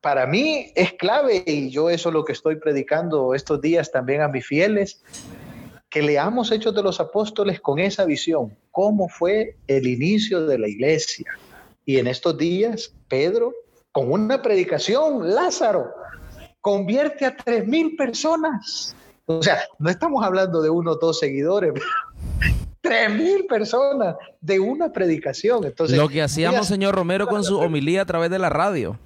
para mí es clave, y yo eso es lo que estoy predicando estos días también a mis fieles, que leamos Hechos de los Apóstoles con esa visión, cómo fue el inicio de la iglesia. Y en estos días, Pedro, con una predicación, Lázaro, convierte a tres mil personas. O sea, no estamos hablando de uno o dos seguidores, tres mil personas de una predicación. Entonces, Lo que hacíamos, señor Romero, con su homilía a través de la radio.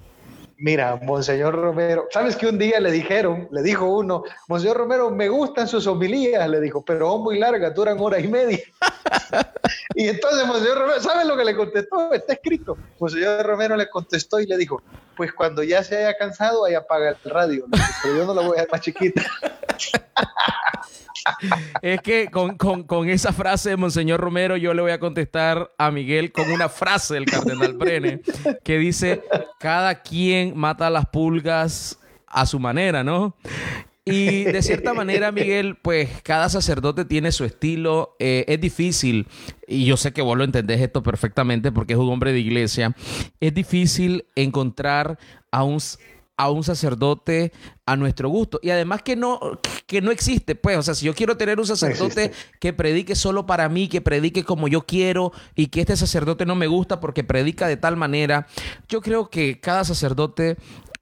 Mira, Monseñor Romero, ¿sabes que un día le dijeron, le dijo uno, Monseñor Romero, me gustan sus homilías, le dijo, pero son muy largas, duran hora y media. y entonces Monseñor Romero, ¿sabes lo que le contestó? Está escrito. Monseñor Romero le contestó y le dijo, pues cuando ya se haya cansado, ahí apaga el radio, pero yo no lo voy a dejar más chiquita. es que con, esa frase de Monseñor Romero yo le voy a contestar a Miguel con una frase del cardenal Brene que dice, cada quien mata las pulgas a su manera, ¿no? Y de cierta manera, Miguel, pues cada sacerdote tiene su estilo. Eh, es difícil, y yo sé que vos lo entendés esto perfectamente porque es un hombre de iglesia, es difícil encontrar a un a un sacerdote a nuestro gusto. Y además que no, que no existe, pues, o sea, si yo quiero tener un sacerdote que predique solo para mí, que predique como yo quiero y que este sacerdote no me gusta porque predica de tal manera, yo creo que cada sacerdote,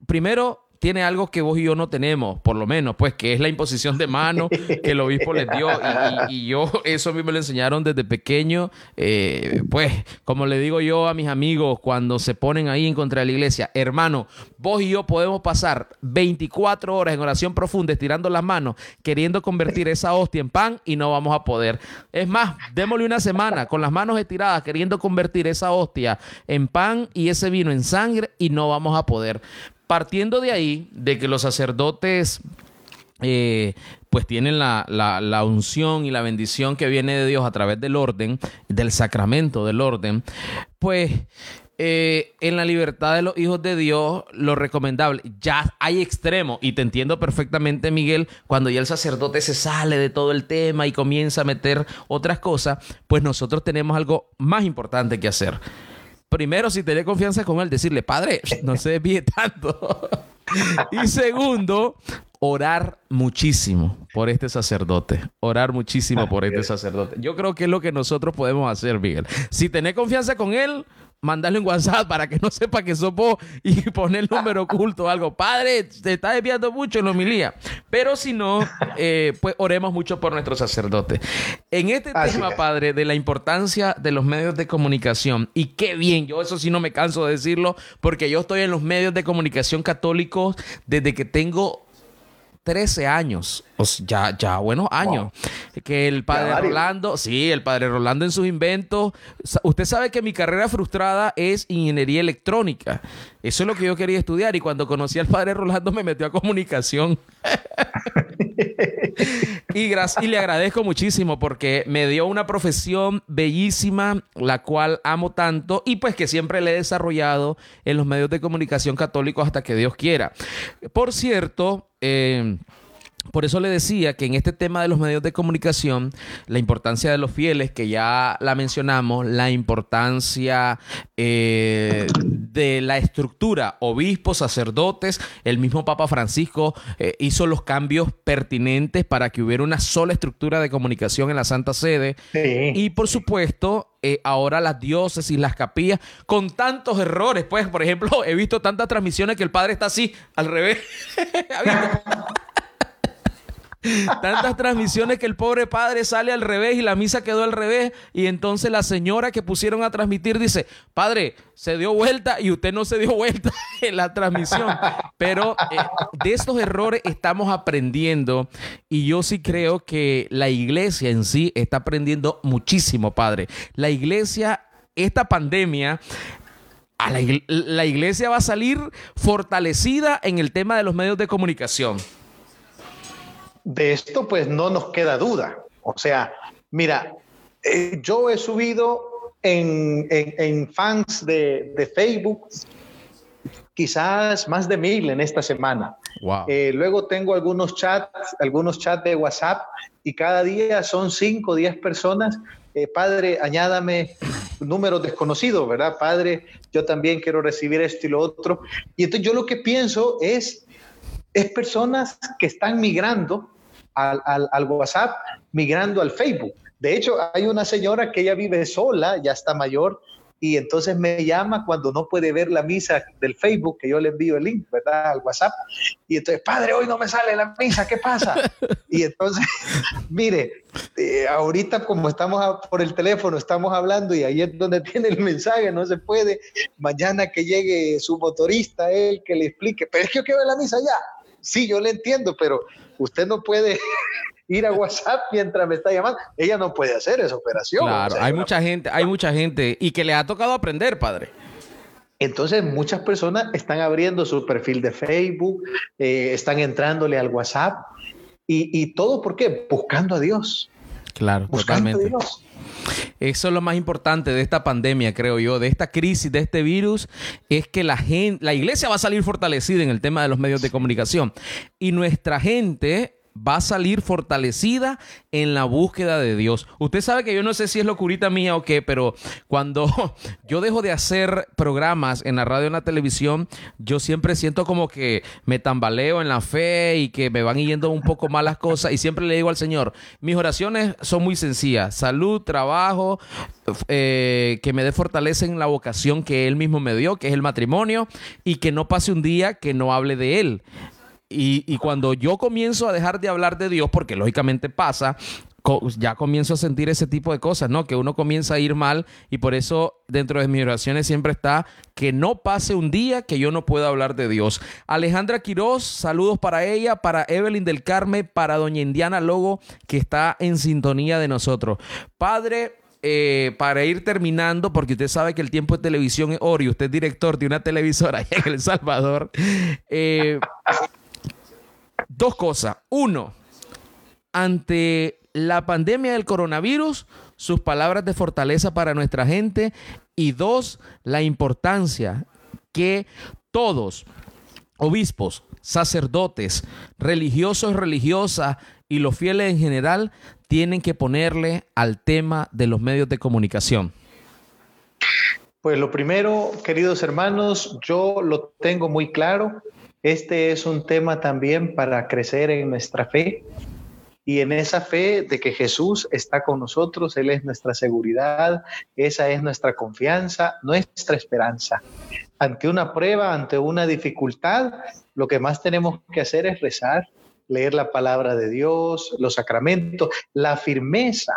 primero, tiene algo que vos y yo no tenemos, por lo menos, pues que es la imposición de mano que el obispo les dio. Y, yo, eso a mí me lo enseñaron desde pequeño. Eh, pues, como le digo yo a mis amigos cuando se ponen ahí en contra de la iglesia, hermano, vos y yo podemos pasar 24 horas en oración profunda estirando las manos, queriendo convertir esa hostia en pan y no vamos a poder. Es más, démosle una semana con las manos estiradas, queriendo convertir esa hostia en pan y ese vino en sangre y no vamos a poder. Partiendo de ahí, de que los sacerdotes eh, pues tienen la, unción y la bendición que viene de Dios a través del orden, del sacramento del orden, pues eh, en la libertad de los hijos de Dios, lo recomendable, ya hay extremos, y te entiendo perfectamente, Miguel, cuando ya el sacerdote se sale de todo el tema y comienza a meter otras cosas, pues nosotros tenemos algo más importante que hacer primero, si tenés confianza con él, decirle, padre, no se desvíe tanto. y segundo, orar muchísimo por este sacerdote. Orar muchísimo por este sacerdote. Yo creo que es lo que nosotros podemos hacer, Miguel. Si tenés confianza con él, mandarle un WhatsApp para que no sepa que sopo y poner el número oculto o algo. Padre, te está desviando mucho en la homilía. Pero si no, eh, pues oremos mucho por nuestro sacerdote. En este tema, padre, de la importancia de los medios de comunicación, y qué bien, yo eso sí no me canso de decirlo, porque yo estoy en los medios de comunicación católicos desde que tengo 13 años, o ya, ya buenos años, que el padre Rolando, sí, el padre Rolando en sus inventos, usted sabe que mi carrera frustrada es ingeniería electrónica, eso es lo que yo quería estudiar y cuando conocí al padre Rolando me metió a comunicación. y, y le agradezco muchísimo porque me dio una profesión bellísima, la cual amo tanto y pues que siempre le he desarrollado en los medios de comunicación católicos hasta que Dios quiera. Por cierto, eh, por eso le decía que en este tema de los medios de comunicación, la importancia de los fieles, que ya la mencionamos, la importancia eh, de la estructura, obispos, sacerdotes, el mismo Papa Francisco eh, hizo los cambios pertinentes para que hubiera una sola estructura de comunicación en la Santa Sede. Y por supuesto, ahora las diócesis, las capillas, con tantos errores. Pues, por ejemplo, he visto tantas transmisiones que el padre está así, al revés. Tantas transmisiones que el pobre padre sale al revés y la misa quedó al revés. Y entonces la señora que pusieron a transmitir dice, padre, se dio vuelta y usted no se dio vuelta en la transmisión. Pero eh, de estos errores estamos aprendiendo y yo sí creo que la iglesia en sí está aprendiendo muchísimo, padre. La iglesia, esta pandemia... la iglesia va a salir fortalecida en el tema de los medios de comunicación. De esto pues no nos queda duda. O sea, mira, eh, yo he subido en, fans de, Facebook quizás más de mil en esta semana. Eh, luego tengo algunos chats, algunos chats de WhatsApp y cada día son cinco o diez personas. Eh, padre, añádame números desconocidos, ¿verdad? Padre, yo también quiero recibir esto y lo otro. Y entonces yo lo que pienso es, es personas que están migrando al, al, WhatsApp migrando al Facebook. De hecho, hay una señora que ella vive sola, ya está mayor, y entonces me llama cuando no puede ver la misa del Facebook, que yo le envío el link, ¿verdad? Al WhatsApp. Y entonces, padre, hoy no me sale la misa, ¿qué pasa? Y entonces, mire, eh, ahorita como estamos por el teléfono, estamos hablando y ahí es donde tiene el mensaje, no se puede. Mañana que llegue su motorista, él que le explique, pero es que yo quiero ver la misa ya. Sí, yo le entiendo, pero usted no puede ir a WhatsApp mientras me está llamando. Ella no puede hacer esa operación. Claro, hay mucha gente, hay mucha gente y que le ha tocado aprender, padre. Entonces muchas personas están abriendo su perfil de Facebook, eh, están entrándole al WhatsApp y, todo ¿por qué? Buscando a Dios. Claro, totalmente. Eso es lo más importante de esta pandemia, creo yo, de esta crisis, de este virus, es que la gente, la iglesia va a salir fortalecida en el tema de los medios de comunicación y nuestra gente va a salir fortalecida en la búsqueda de Dios. Usted sabe que yo no sé si es locurita mía o qué, pero cuando yo dejo de hacer programas en la radio en la televisión, yo siempre siento como que me tambaleo en la fe y que me van yendo un poco mal las cosas y siempre le digo al Señor, mis oraciones son muy sencillas, salud, trabajo, eh, que me dé fortaleza en la vocación que Él mismo me dio, que es el matrimonio, y que no pase un día que no hable de Él. Y, cuando yo comienzo a dejar de hablar de Dios, porque lógicamente pasa, ya comienzo a sentir ese tipo de cosas, ¿no? Que uno comienza a ir mal y por eso dentro de mis oraciones siempre está que no pase un día que yo no pueda hablar de Dios. Alejandra Quiroz, saludos para ella, para Evelyn del Carmen, para doña Indiana Logo, que está en sintonía de nosotros. Padre, eh, para ir terminando, porque usted sabe que el tiempo de televisión es oro y usted es director de una televisora en El Salvador. Eh, Dos cosas. Uno, ante la pandemia del coronavirus, sus palabras de fortaleza para nuestra gente. Y dos, la importancia que todos, obispos, sacerdotes, religiosos, religiosas y los fieles en general, tienen que ponerle al tema de los medios de comunicación. Pues lo primero, queridos hermanos, yo lo tengo muy claro. Este es un tema también para crecer en nuestra fe y en esa fe de que Jesús está con nosotros, Él es nuestra seguridad, esa es nuestra confianza, nuestra esperanza. Ante una prueba, ante una dificultad, lo que más tenemos que hacer es rezar, leer la palabra de Dios, los sacramentos, la firmeza.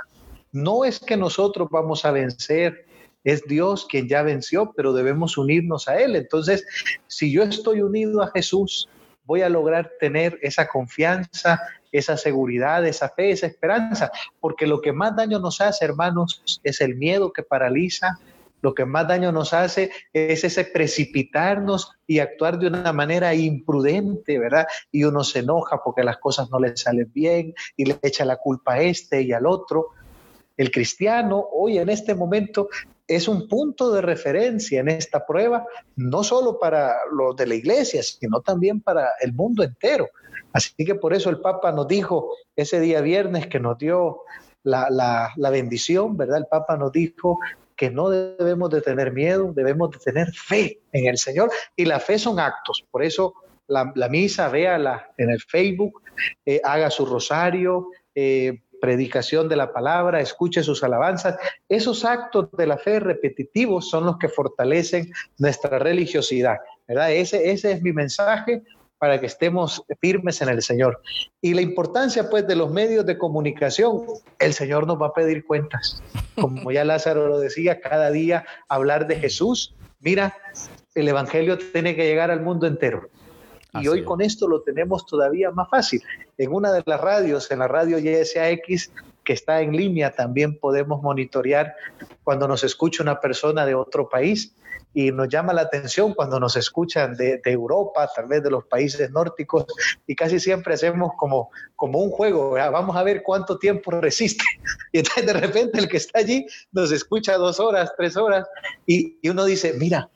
No es que nosotros vamos a vencer, es Dios quien ya venció, pero debemos unirnos a Él. Entonces, si yo estoy unido a Jesús, voy a lograr tener esa confianza, esa seguridad, esa fe, esa esperanza, porque lo que más daño nos hace, hermanos, es el miedo que paraliza, lo que más daño nos hace es ese precipitarnos y actuar de una manera imprudente, ¿verdad? Y uno se enoja porque las cosas no le salen bien y le echa la culpa a este y al otro. El cristiano hoy en este momento es un punto de referencia en esta prueba, no solo para los de la iglesia, sino también para el mundo entero. Así que por eso el Papa nos dijo ese día viernes que nos dio la, la bendición, ¿verdad? El Papa nos dijo que no debemos de tener miedo, debemos de tener fe en el Señor y la fe son actos. Por eso la, misa, véala en el Facebook, eh, haga su rosario, eh, predicación de la palabra, escuche sus alabanzas. Esos actos de la fe repetitivos son los que fortalecen nuestra religiosidad. ¿verdad? Ese, ese es mi mensaje para que estemos firmes en el Señor. Y la importancia pues de los medios de comunicación, el Señor nos va a pedir cuentas. Como ya Lázaro lo decía, cada día hablar de Jesús. Mira, el Evangelio tiene que llegar al mundo entero. Y hoy con esto lo tenemos todavía más fácil. En una de las radios, en la radio YSAX, que está en línea, también podemos monitorear cuando nos escucha una persona de otro país y nos llama la atención cuando nos escuchan de, Europa, tal vez de los países nórdicos, y casi siempre hacemos como, como un juego, vamos a ver cuánto tiempo resiste. Y entonces de repente el que está allí nos escucha dos horas, tres horas, y, y uno dice, mira,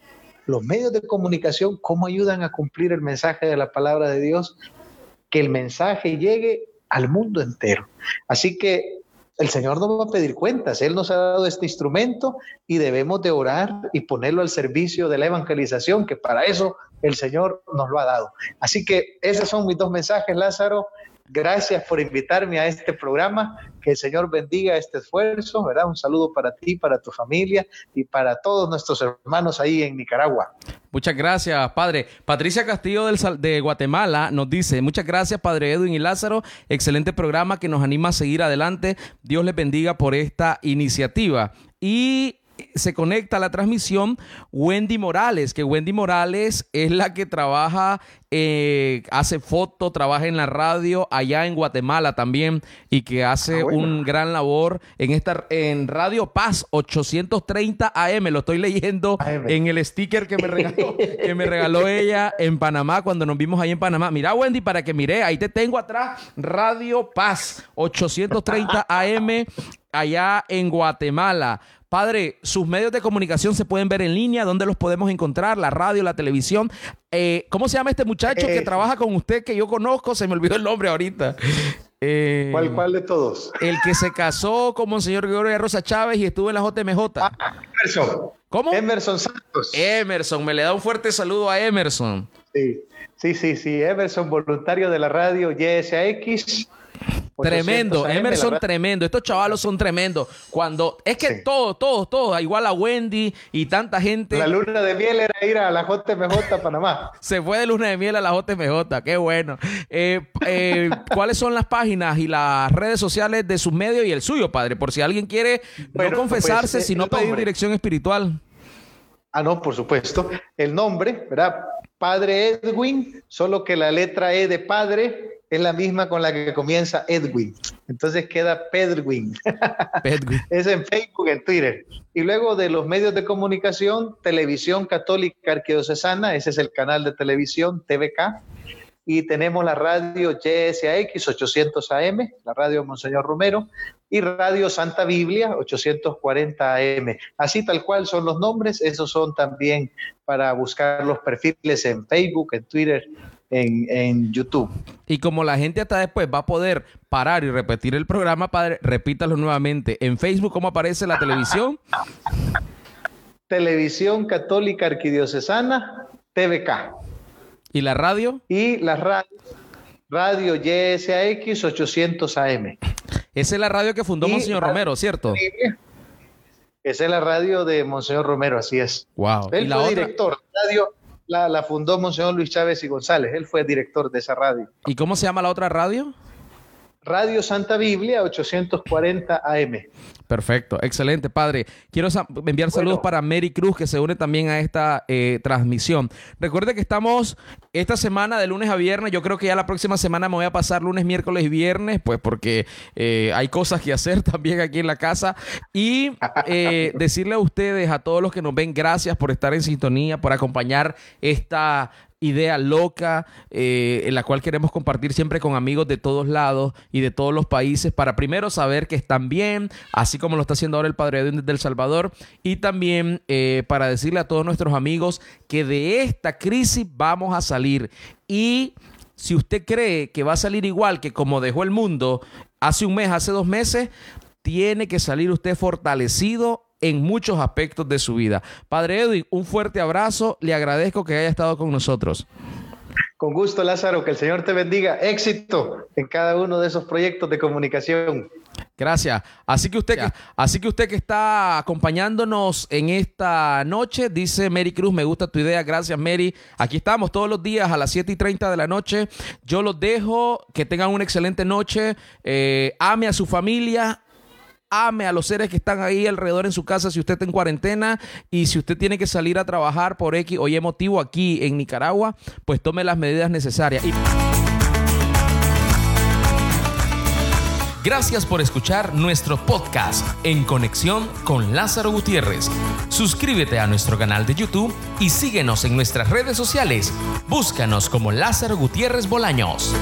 los medios de comunicación, ¿cómo ayudan a cumplir el mensaje de la palabra de Dios? Que el mensaje llegue al mundo entero. Así que el Señor nos va a pedir cuentas. Él nos ha dado este instrumento y debemos de orar y ponerlo al servicio de la evangelización, que para eso el Señor nos lo ha dado. Así que esos son mis dos mensajes, Lázaro. Gracias por invitarme a este programa. Que el Señor bendiga este esfuerzo, ¿verdad? Un saludo para ti, para tu familia y para todos nuestros hermanos ahí en Nicaragua. Muchas gracias, Padre. Patricia Castillo del, de Guatemala nos dice, muchas gracias, Padre Edwin y Lázaro. Excelente programa que nos anima a seguir adelante. Dios les bendiga por esta iniciativa. Y se conecta a la transmisión Wendy Morales, que Wendy Morales es la que trabaja, eh, hace foto, trabaja en la radio allá en Guatemala también y que hace ah, un gran labor en esta en Radio Paz 830 AM. Lo estoy leyendo en el sticker que me regaló, que me regaló ella en Panamá cuando nos vimos ahí en Panamá. Mira, Wendy, para que mire, ahí te tengo atrás Radio Paz 830 AM allá en Guatemala. Padre, sus medios de comunicación se pueden ver en línea, ¿dónde los podemos encontrar? La radio, la televisión. Eh, ¿Cómo se llama este muchacho que eh, trabaja con usted que yo conozco? Se me olvidó el nombre ahorita. Eh, ¿Cuál, ¿Cuál, de todos? El que se casó con Monseñor Gregorio Rosa Chávez y estuvo en la JMJ. Ah, Emerson. ¿Cómo? Emerson Santos. Emerson, me le da un fuerte saludo a Emerson. Sí, sí, sí, sí. Emerson, voluntario de la radio YSAX Tremendo, Emerson tremendo. Estos chavalos son tremendos. Cuando es que todos, todos, todos, igual a Wendy y tanta gente. La luna de miel era ir a la JMJ Panamá. Se fue de luna de miel a la JMJ, qué bueno. Eh, eh, ¿Cuáles son las páginas y las redes sociales de sus medios y el suyo, padre? Por si alguien quiere no pues, confesarse, eh, sino pedir dirección espiritual. Ah, no, por supuesto. El nombre, ¿verdad? Padre Edwin, solo que la letra E de padre es la misma con la que comienza Edwin. Entonces queda Pedwin. es en Facebook, en Twitter. Y luego de los medios de comunicación, Televisión Católica Arquidiocesana, ese es el canal de televisión, TVK. Y tenemos la radio YSAX 800 AM, la radio Monseñor Romero, y radio Santa Biblia 840 AM. Así tal cual son los nombres, esos son también para buscar los perfiles en Facebook, en Twitter en, YouTube. Y como la gente hasta después va a poder parar y repetir el programa, padre, repítalo nuevamente. En Facebook, ¿cómo aparece la televisión? Televisión Católica Arquidiocesana, TVK. ¿Y la radio? Y la radio, radio YSAX 800 AM. Esa es la radio que fundó Monseñor Romero, ¿cierto? Esa es la radio de Monseñor Romero, así es. Wow. Él fue director. Radio la, la, fundó Monseñor Luis Chávez y González. Él fue director de esa radio. ¿Y cómo se llama la otra radio? Radio Santa Biblia 840 AM. Perfecto, excelente, padre. Quiero enviar saludos para Mary Cruz, que se une también a esta eh, transmisión. Recuerde que estamos esta semana de lunes a viernes. Yo creo que ya la próxima semana me voy a pasar lunes, miércoles y viernes, pues porque eh, hay cosas que hacer también aquí en la casa. Y eh, decirle a ustedes, a todos los que nos ven, gracias por estar en sintonía, por acompañar esta idea loca eh, en la cual queremos compartir siempre con amigos de todos lados y de todos los países para primero saber que están bien, así como lo está haciendo ahora el Padre de El Salvador, y también eh, para decirle a todos nuestros amigos que de esta crisis vamos a salir. Y si usted cree que va a salir igual que como dejó el mundo hace un mes, hace dos meses, tiene que salir usted fortalecido en muchos aspectos de su vida. Padre Edwin, un fuerte abrazo. Le agradezco que haya estado con nosotros. Con gusto, Lázaro. Que el Señor te bendiga. Éxito en cada uno de esos proyectos de comunicación. Gracias. Así que usted, que, así que usted que está acompañándonos en esta noche, dice Mary Cruz, me gusta tu idea. Gracias, Mary. Aquí estamos todos los días a las 7 y 30 de la noche. Yo los dejo. Que tengan una excelente noche. Eh, ame a su familia ame a los seres que están ahí alrededor en su casa si usted está en cuarentena y si usted tiene que salir a trabajar por X o Y motivo aquí en Nicaragua, pues tome las medidas necesarias. Gracias por escuchar nuestro podcast en conexión con Lázaro Gutiérrez. Suscríbete a nuestro canal de YouTube y síguenos en nuestras redes sociales. Búscanos como Lázaro Gutiérrez Bolaños.